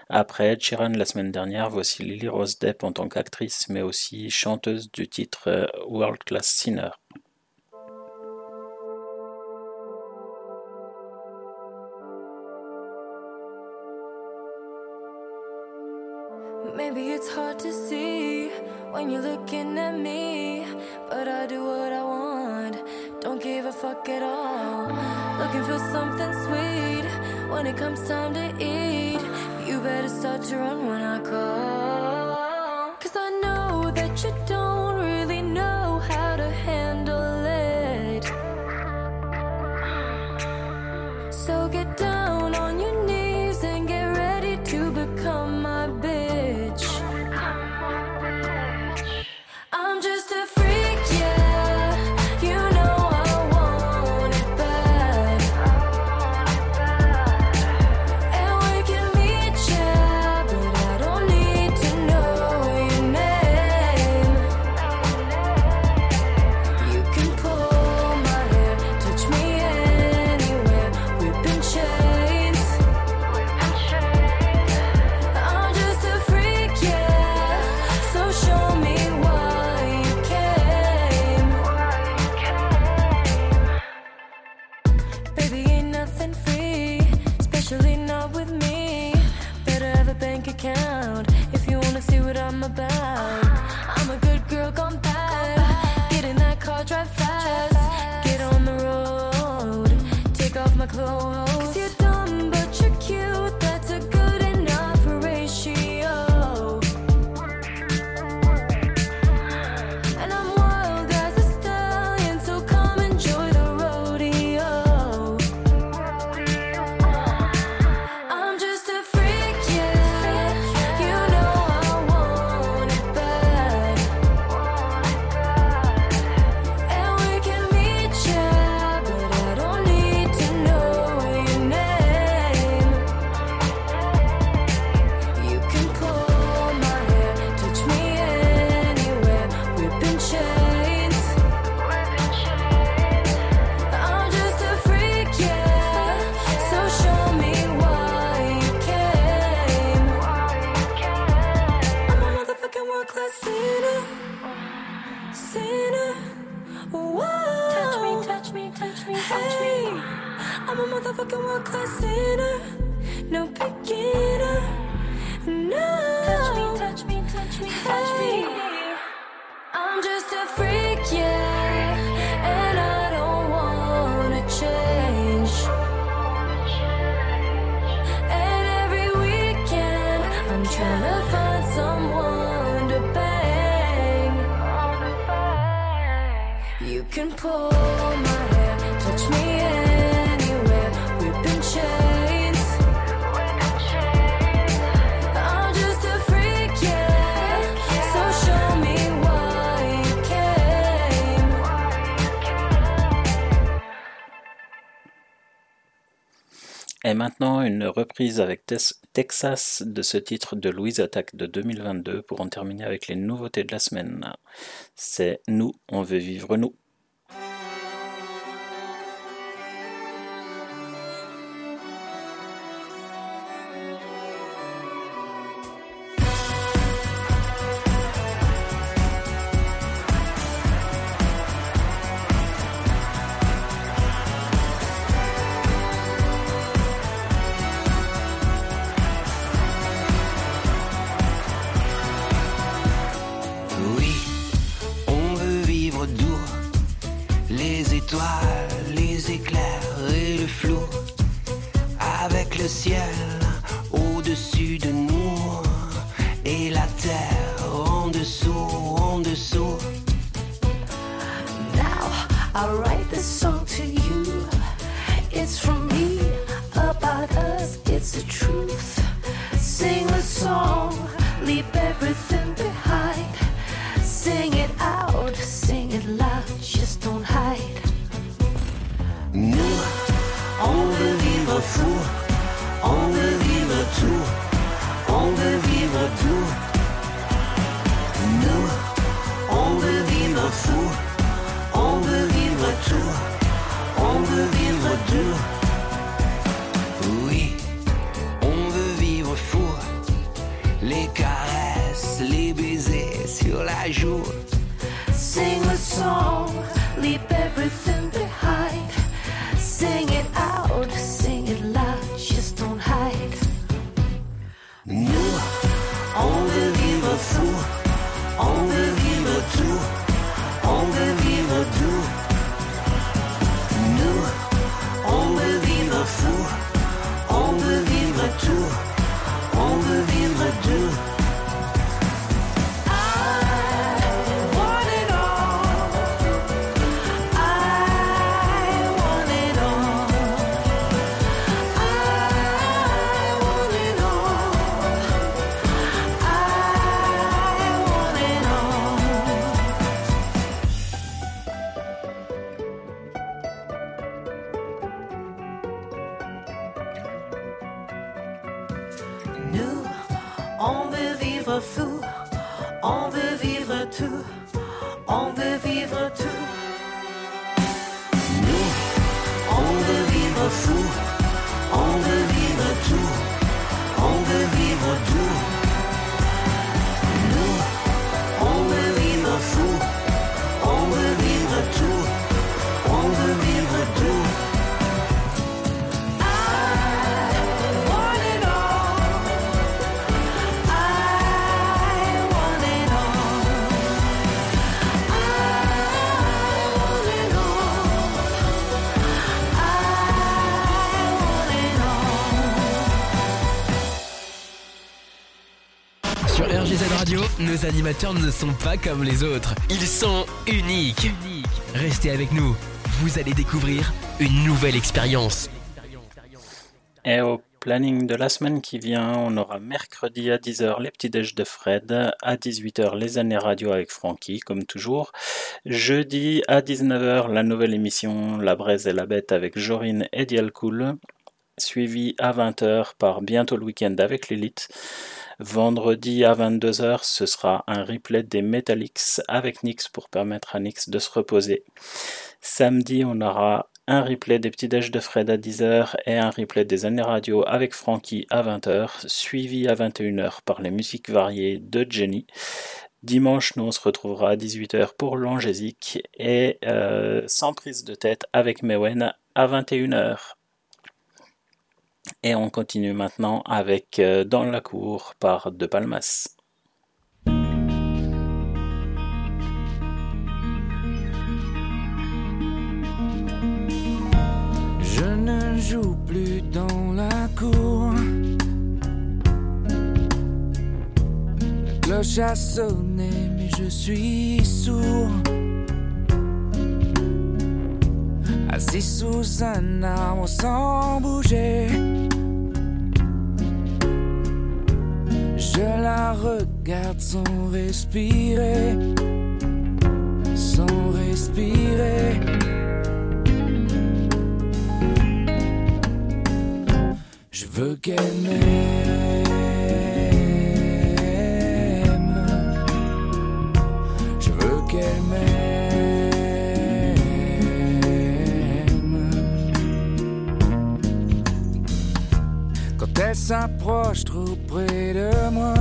Après Ed Sheeran la semaine dernière, voici Lily Rose Depp en tant qu'actrice, mais aussi chanteuse du titre euh, World Class Sinner. Maybe it's hard to see when me. fuck it all. Looking for something sweet when it comes time to eat. You better start to run when I call. reprise avec Texas de ce titre de Louise Attack de 2022 pour en terminer avec les nouveautés de la semaine. C'est Nous, on veut vivre nous. Nos animateurs ne sont pas comme les autres. Ils sont uniques. Restez avec nous. Vous allez découvrir une nouvelle expérience. Et au planning de la semaine qui vient, on aura mercredi à 10h les petits déj de Fred, à 18h les années radio avec Francky, comme toujours. Jeudi à 19h la nouvelle émission La Braise et la Bête avec Jorine et Dialcool, suivi à 20h par Bientôt le week-end avec Lilith. Vendredi à 22h, ce sera un replay des Metallics avec Nix pour permettre à Nix de se reposer. Samedi, on aura un replay des petits déj de Fred à 10h et un replay des années radio avec Francky à 20h, suivi à 21h par les musiques variées de Jenny. Dimanche, nous on se retrouvera à 18h pour l'Angésique et euh, sans prise de tête avec Mewen à 21h. Et on continue maintenant avec euh, Dans la cour par De Palmas. Je ne joue plus dans la cour. La cloche a sonné, mais je suis sourd. Assis sous un arbre sans bouger. Je la regarde sans respirer. Sans respirer. Je veux qu'elle m'aime. Elle s'approche trop près de moi,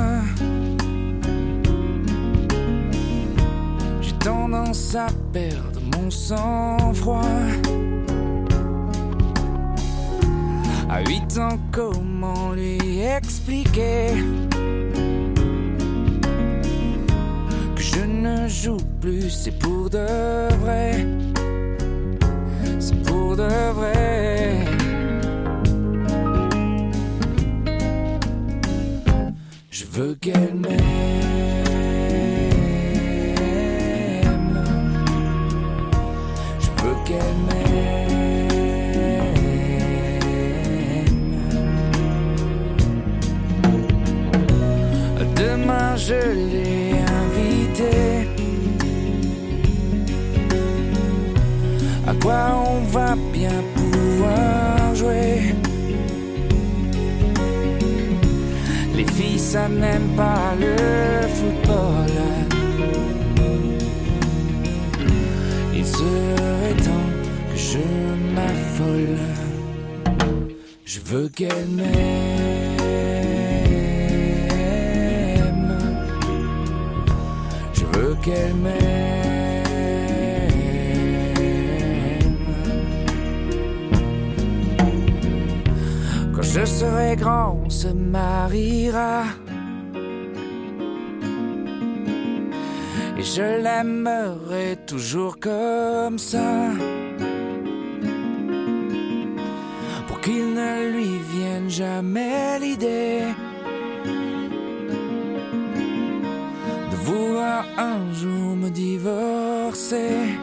j'ai tendance à perdre mon sang-froid. À huit ans, comment lui expliquer que je ne joue plus, c'est pour de vrai, c'est pour de vrai. Veux qu'elle m'aime. Je veux qu'elle m'aime. Demain je l'ai invitée. À quoi on va bien pouvoir jouer? Ça n'aime pas le football. Il serait temps que je m'affole. Je veux qu'elle m'aime. Je veux qu'elle m'aime. Je serai grand, on se mariera. Et je l'aimerai toujours comme ça. Pour qu'il ne lui vienne jamais l'idée de vouloir un jour me divorcer.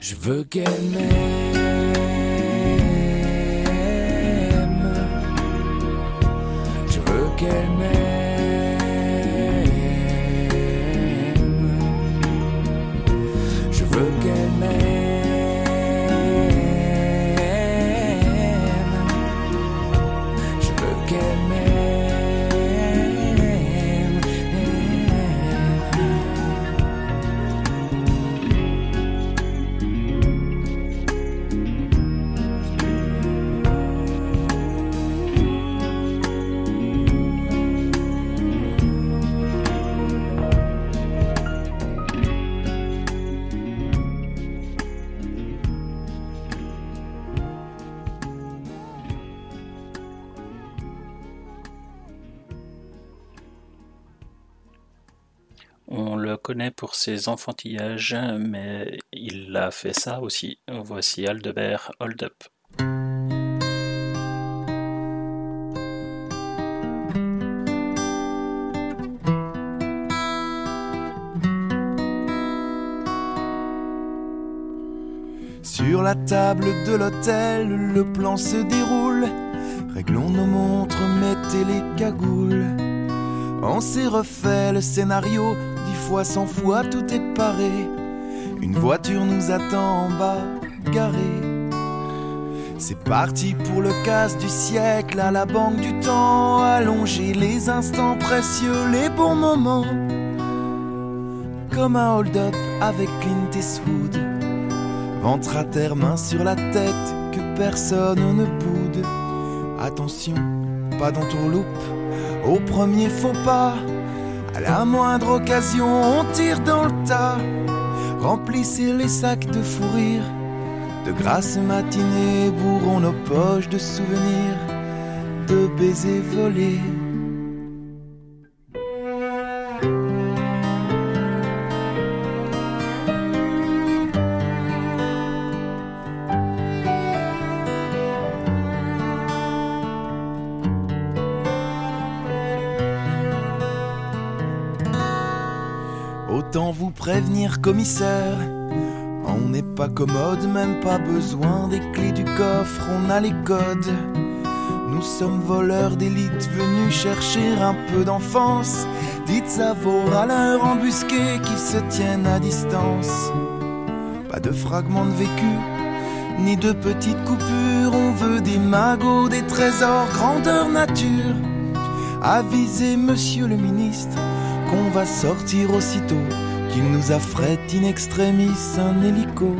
Je veux qu'elle m'aime. Je veux qu'elle m'aime. pour ses enfantillages, mais il a fait ça aussi. Voici Aldebert Hold Up. Sur la table de l'hôtel, le plan se déroule. Réglons nos montres, mettez les cagoules. On s'est refait le scénario fois, cent fois, tout est paré. Une voiture nous attend en bas, garée. C'est parti pour le casse du siècle à la banque du temps. Allonger les instants précieux, les bons moments. Comme un hold-up avec Clint Eastwood. Ventre à terre, main sur la tête, que personne ne boude. Attention, pas d'entourloupe, au premier faux pas. À la moindre occasion, on tire dans le tas. Remplissez les sacs de fou rire. De grasses matinées bourrons nos poches de souvenirs, de baisers volés. Commissaire. On n'est pas commode, même pas besoin des clés du coffre, on a les codes. Nous sommes voleurs d'élite venus chercher un peu d'enfance. Dites à vos râleurs embusqués qu'ils se tiennent à distance. Pas de fragments de vécu, ni de petites coupures. On veut des magots, des trésors, grandeur nature. Avisez monsieur le ministre qu'on va sortir aussitôt qu'il nous affrète in extremis un hélico.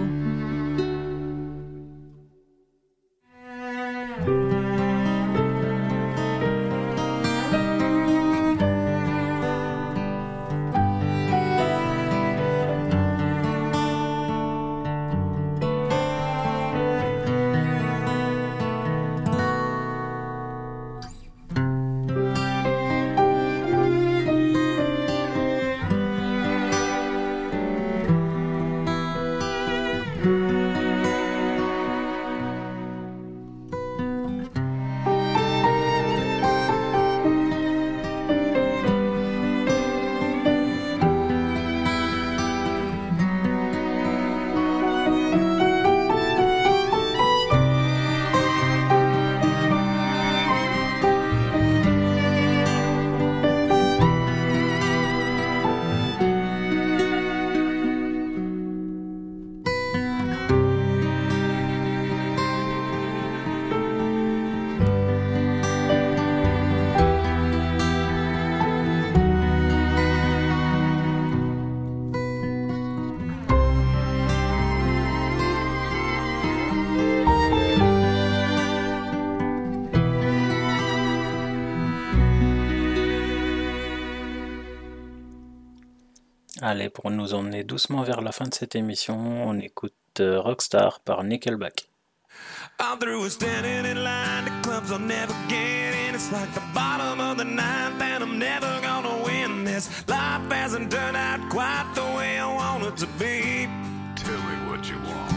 Allez, pour nous emmener doucement vers la fin de cette émission, on écoute euh, Rockstar par Nickelback. I'm through with standing in line to clubs I'll never get in. It's like the bottom of the ninth, and I'm never gonna win this. Life hasn't turned out quite the way I want it to be. Tell me what you want.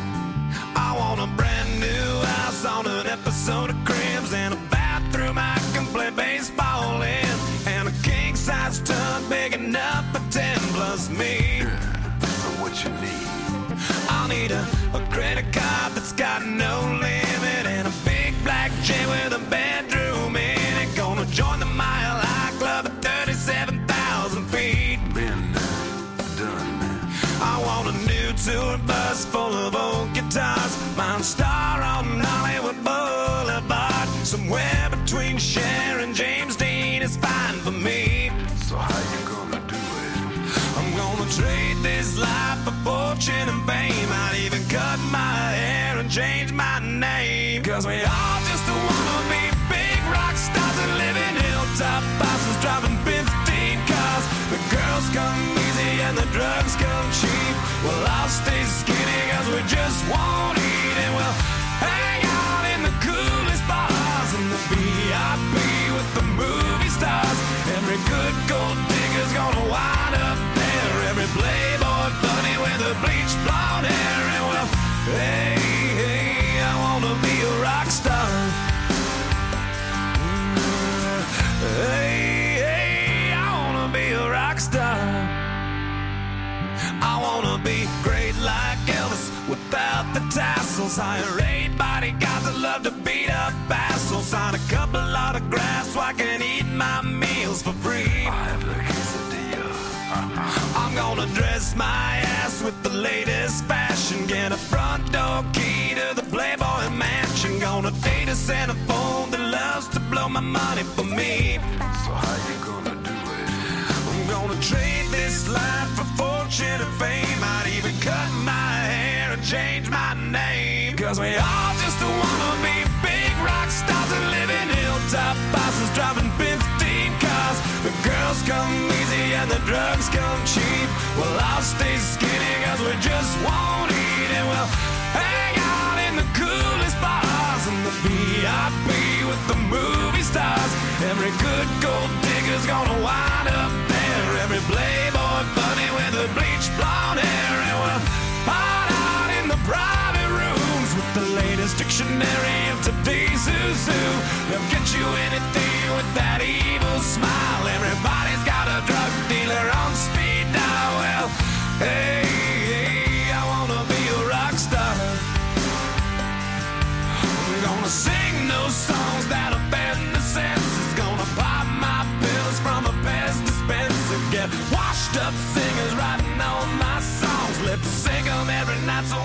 I want a brand new house on an episode of Cribs and a bathroom I size big enough for ten plus me. For what you need. I'll need a, a credit card that's got no limit and a big black jet with a bedroom in it. Gonna join the Mile High Club at 37,000 feet. Been done. I want a new tour bus full of old guitars. Mine star on Hollywood Boulevard. Somewhere between Cher fortune and fame. I'd even cut my hair and change my name. Cause we all just wanna be big rock stars and live in hilltop houses driving 15 cars. The girls come easy and the drugs come cheap. Well, I'll stay skinny cause we just won't be great like Elvis without the tassels. Hire eight bodyguards that love to beat up assholes. Sign a couple autographs so I can eat my meals for free. I have the quesadilla. I'm gonna dress my ass with the latest fashion. Get a front door key to the Playboy mansion. Gonna date a Santa phone that loves to blow my money for me. So how you gonna do it? I'm gonna trade this life for fortune and fame. I'd even cut my hair and change my name. Cause we all just wanna be big rock stars and live in hilltop houses driving 15 cars. The girls come easy and the drugs come cheap. Well, I'll stay skinny cause we just won't eat and we'll hang out in the coolest bars and the VIP with the movie stars. Every good gold digger's gonna wind up. Every playboy bunny with the bleached blonde hair. And we'll hide out in the private rooms with the latest dictionary of today's who. They'll get you anything with that evil smile. Everybody's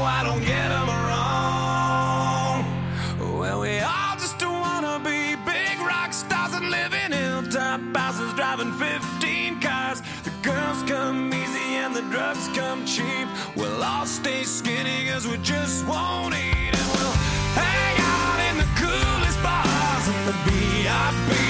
I don't get 'em wrong. Well, we all just wanna be big rock stars and live in hilltop houses driving 15 cars. The girls come easy and the drugs come cheap. We'll all stay skinny cause we just won't eat and we'll hang out in the coolest bars and the VIP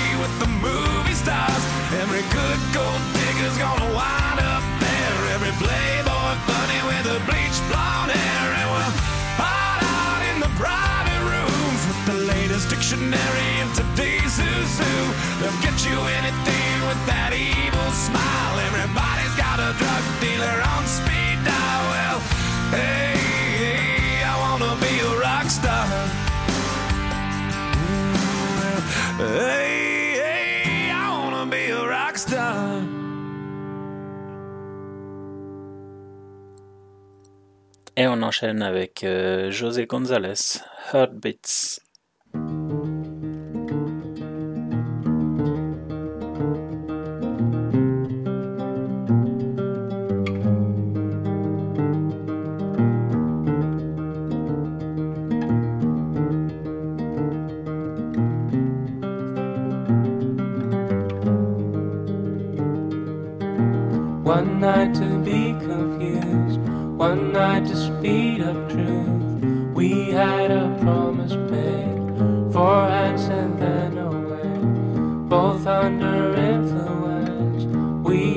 Hey, hey, I wanna be a rock star. Et on enchaîne avec euh, José González, Heartbeats.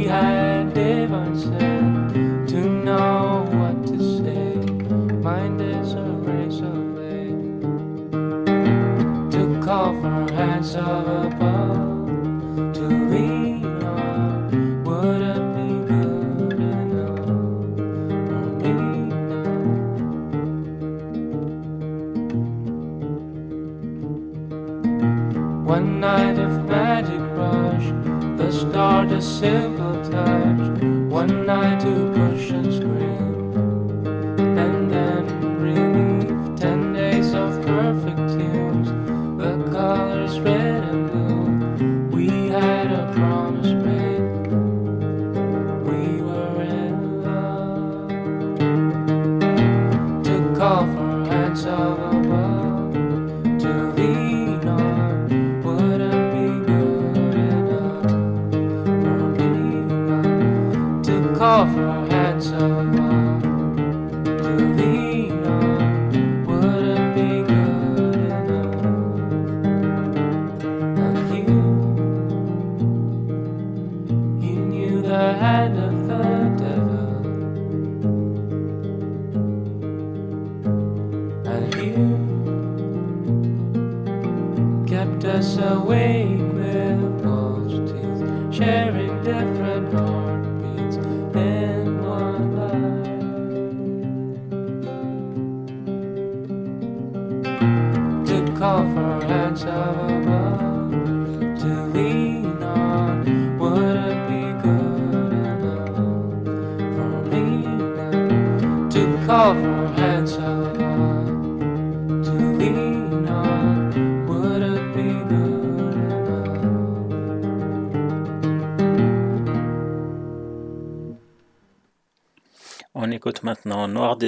Had divine sense to know what to say. Mind is a razor blade to call for hands of above to lean on. Would it be good enough for me One night of magic rush, the start a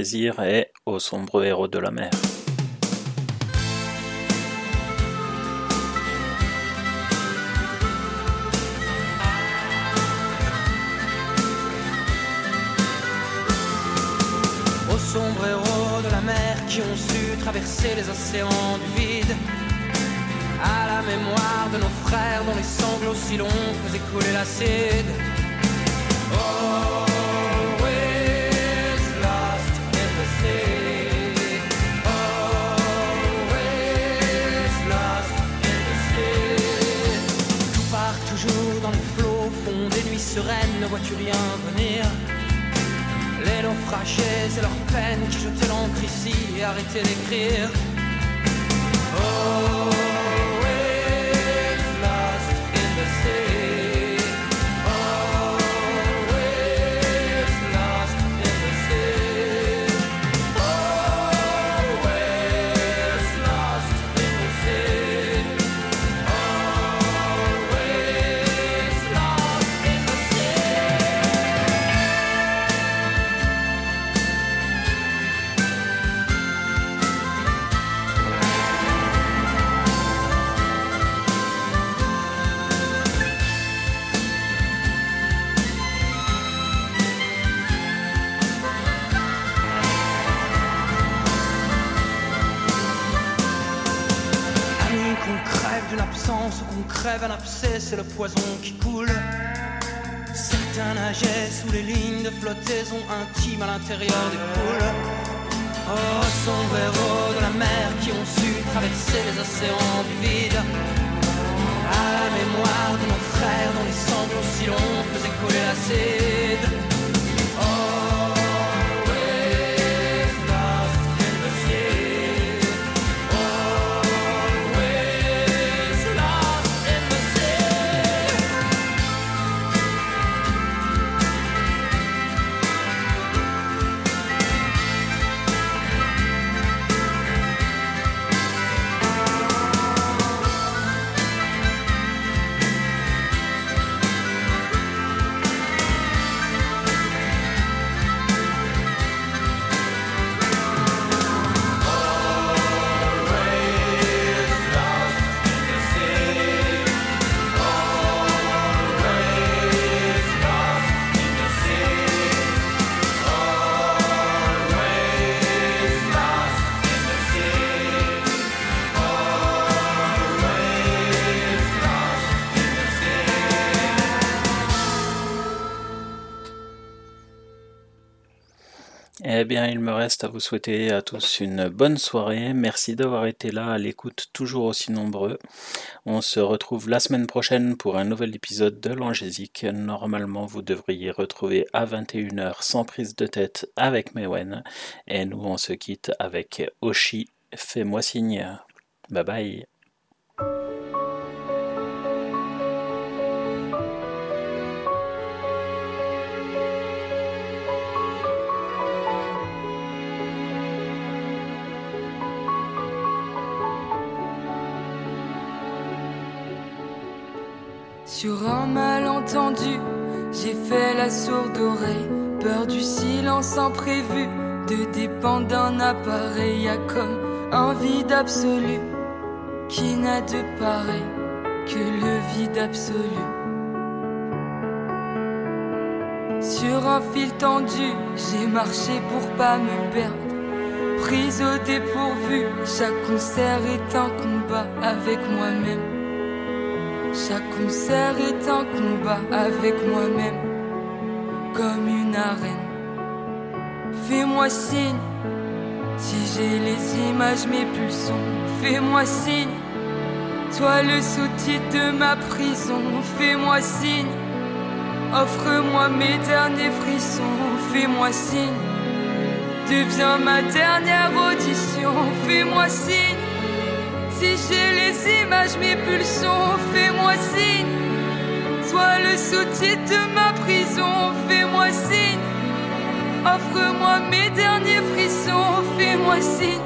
Et Au sombre héros de la mer. Aux sombres héros de la mer qui ont su traverser les océans du vide. À la mémoire de nos frères dont les sanglots si longs faisaient couler l'acide. Always vois-tu rien venir? Les naufragés et leurs peines qui jetaient l'encre ici et arrêtaient d'écrire. Always crève un abcès, c'est le poison qui coule. Certains nageaient sous les lignes de flottaison intime à l'intérieur des poules. Oh, sombres héros de la mer qui ont su traverser les océans du vide. À la mémoire de nos frères dont les sanglots si longs faisaient couler l'acide. Il me reste à vous souhaiter à tous une bonne soirée. Merci d'avoir été là à l'écoute, toujours aussi nombreux. On se retrouve la semaine prochaine pour un nouvel épisode de l'Angésique. Normalement, vous devriez retrouver à 21h sans prise de tête avec Mewen. Et nous, on se quitte avec Oshi. Fais-moi signe. Bye bye. Sur un malentendu, j'ai fait la sourde oreille. Peur du silence imprévu, de dépendre d'un appareil. Y a comme un vide absolu qui n'a de pareil que le vide absolu. Sur un fil tendu, j'ai marché pour pas me perdre. Prise au dépourvu, chaque concert est un combat avec moi-même. Chaque concert est un combat avec moi-même, comme une arène. Fais-moi signe, si j'ai les images, mes pulsions. Fais-moi signe, toi le sous-titre de ma prison. Fais-moi signe, offre-moi mes derniers frissons. Fais-moi signe, deviens ma dernière audition. Fais-moi signe. Si j'ai les images, mes pulsions, fais-moi signe. Sois le sous-titre de ma prison, fais-moi signe. Offre-moi mes derniers frissons, fais-moi signe.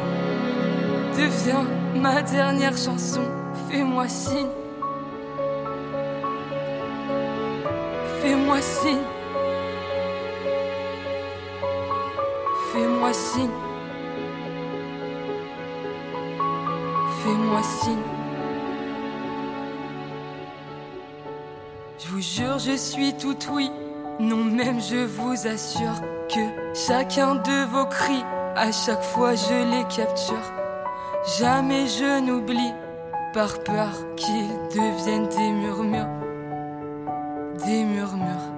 Deviens ma dernière chanson, fais-moi signe. Fais-moi signe. Fais-moi signe. Fais-moi signe. Je vous jure, je suis tout oui. Non, même je vous assure que chacun de vos cris, à chaque fois je les capture. Jamais je n'oublie, par peur qu'ils deviennent des murmures. Des murmures.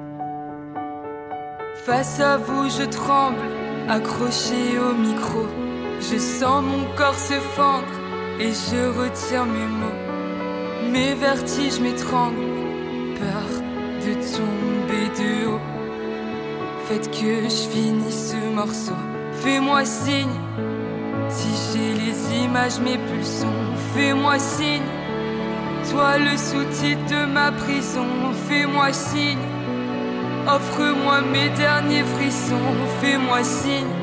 Face à vous, je tremble, accroché au micro. Je sens mon corps se fendre et je retiens mes mots. Mes vertiges m'étranglent, peur de tomber de haut. Faites que je finisse ce morceau. Fais-moi signe si j'ai les images, mes pulsions. Fais-moi signe. Toi le sous-titre de ma prison. Fais-moi signe. Offre-moi mes derniers frissons. Fais-moi signe.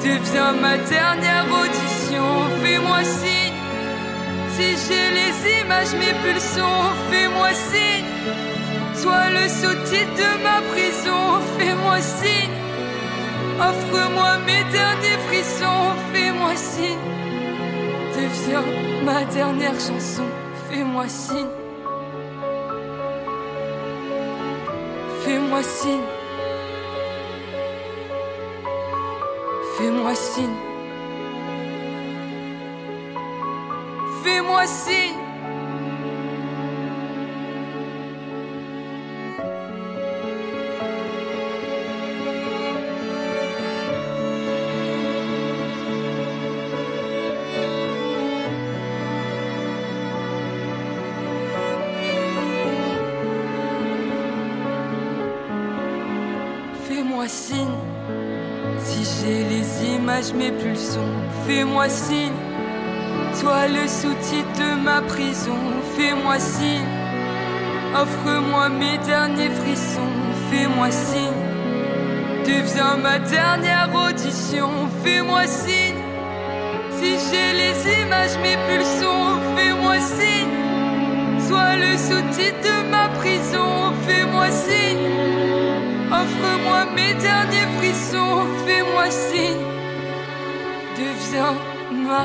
Deviens ma dernière audition. Fais-moi signe. Si j'ai les images, mes pulsions. Fais-moi signe. Sois le sous-titre de ma prison, fais-moi signe. Offre-moi mes derniers frissons, fais-moi signe. Deviens ma dernière chanson, fais-moi signe. Fais-moi signe. Fais-moi signe. Fais-moi signe. Signe, si j'ai les images, mes pulsions. Fais-moi signe, toi le sous-titre de ma prison. Fais-moi signe, offre-moi mes derniers frissons. Fais-moi signe, deviens ma dernière audition. Fais-moi signe, si j'ai les images, mes pulsions. Fais-moi signe, sois le sous-titre de ma prison. Fais-moi signe. Offre-moi mes derniers frissons, fais-moi signe. Deviens ma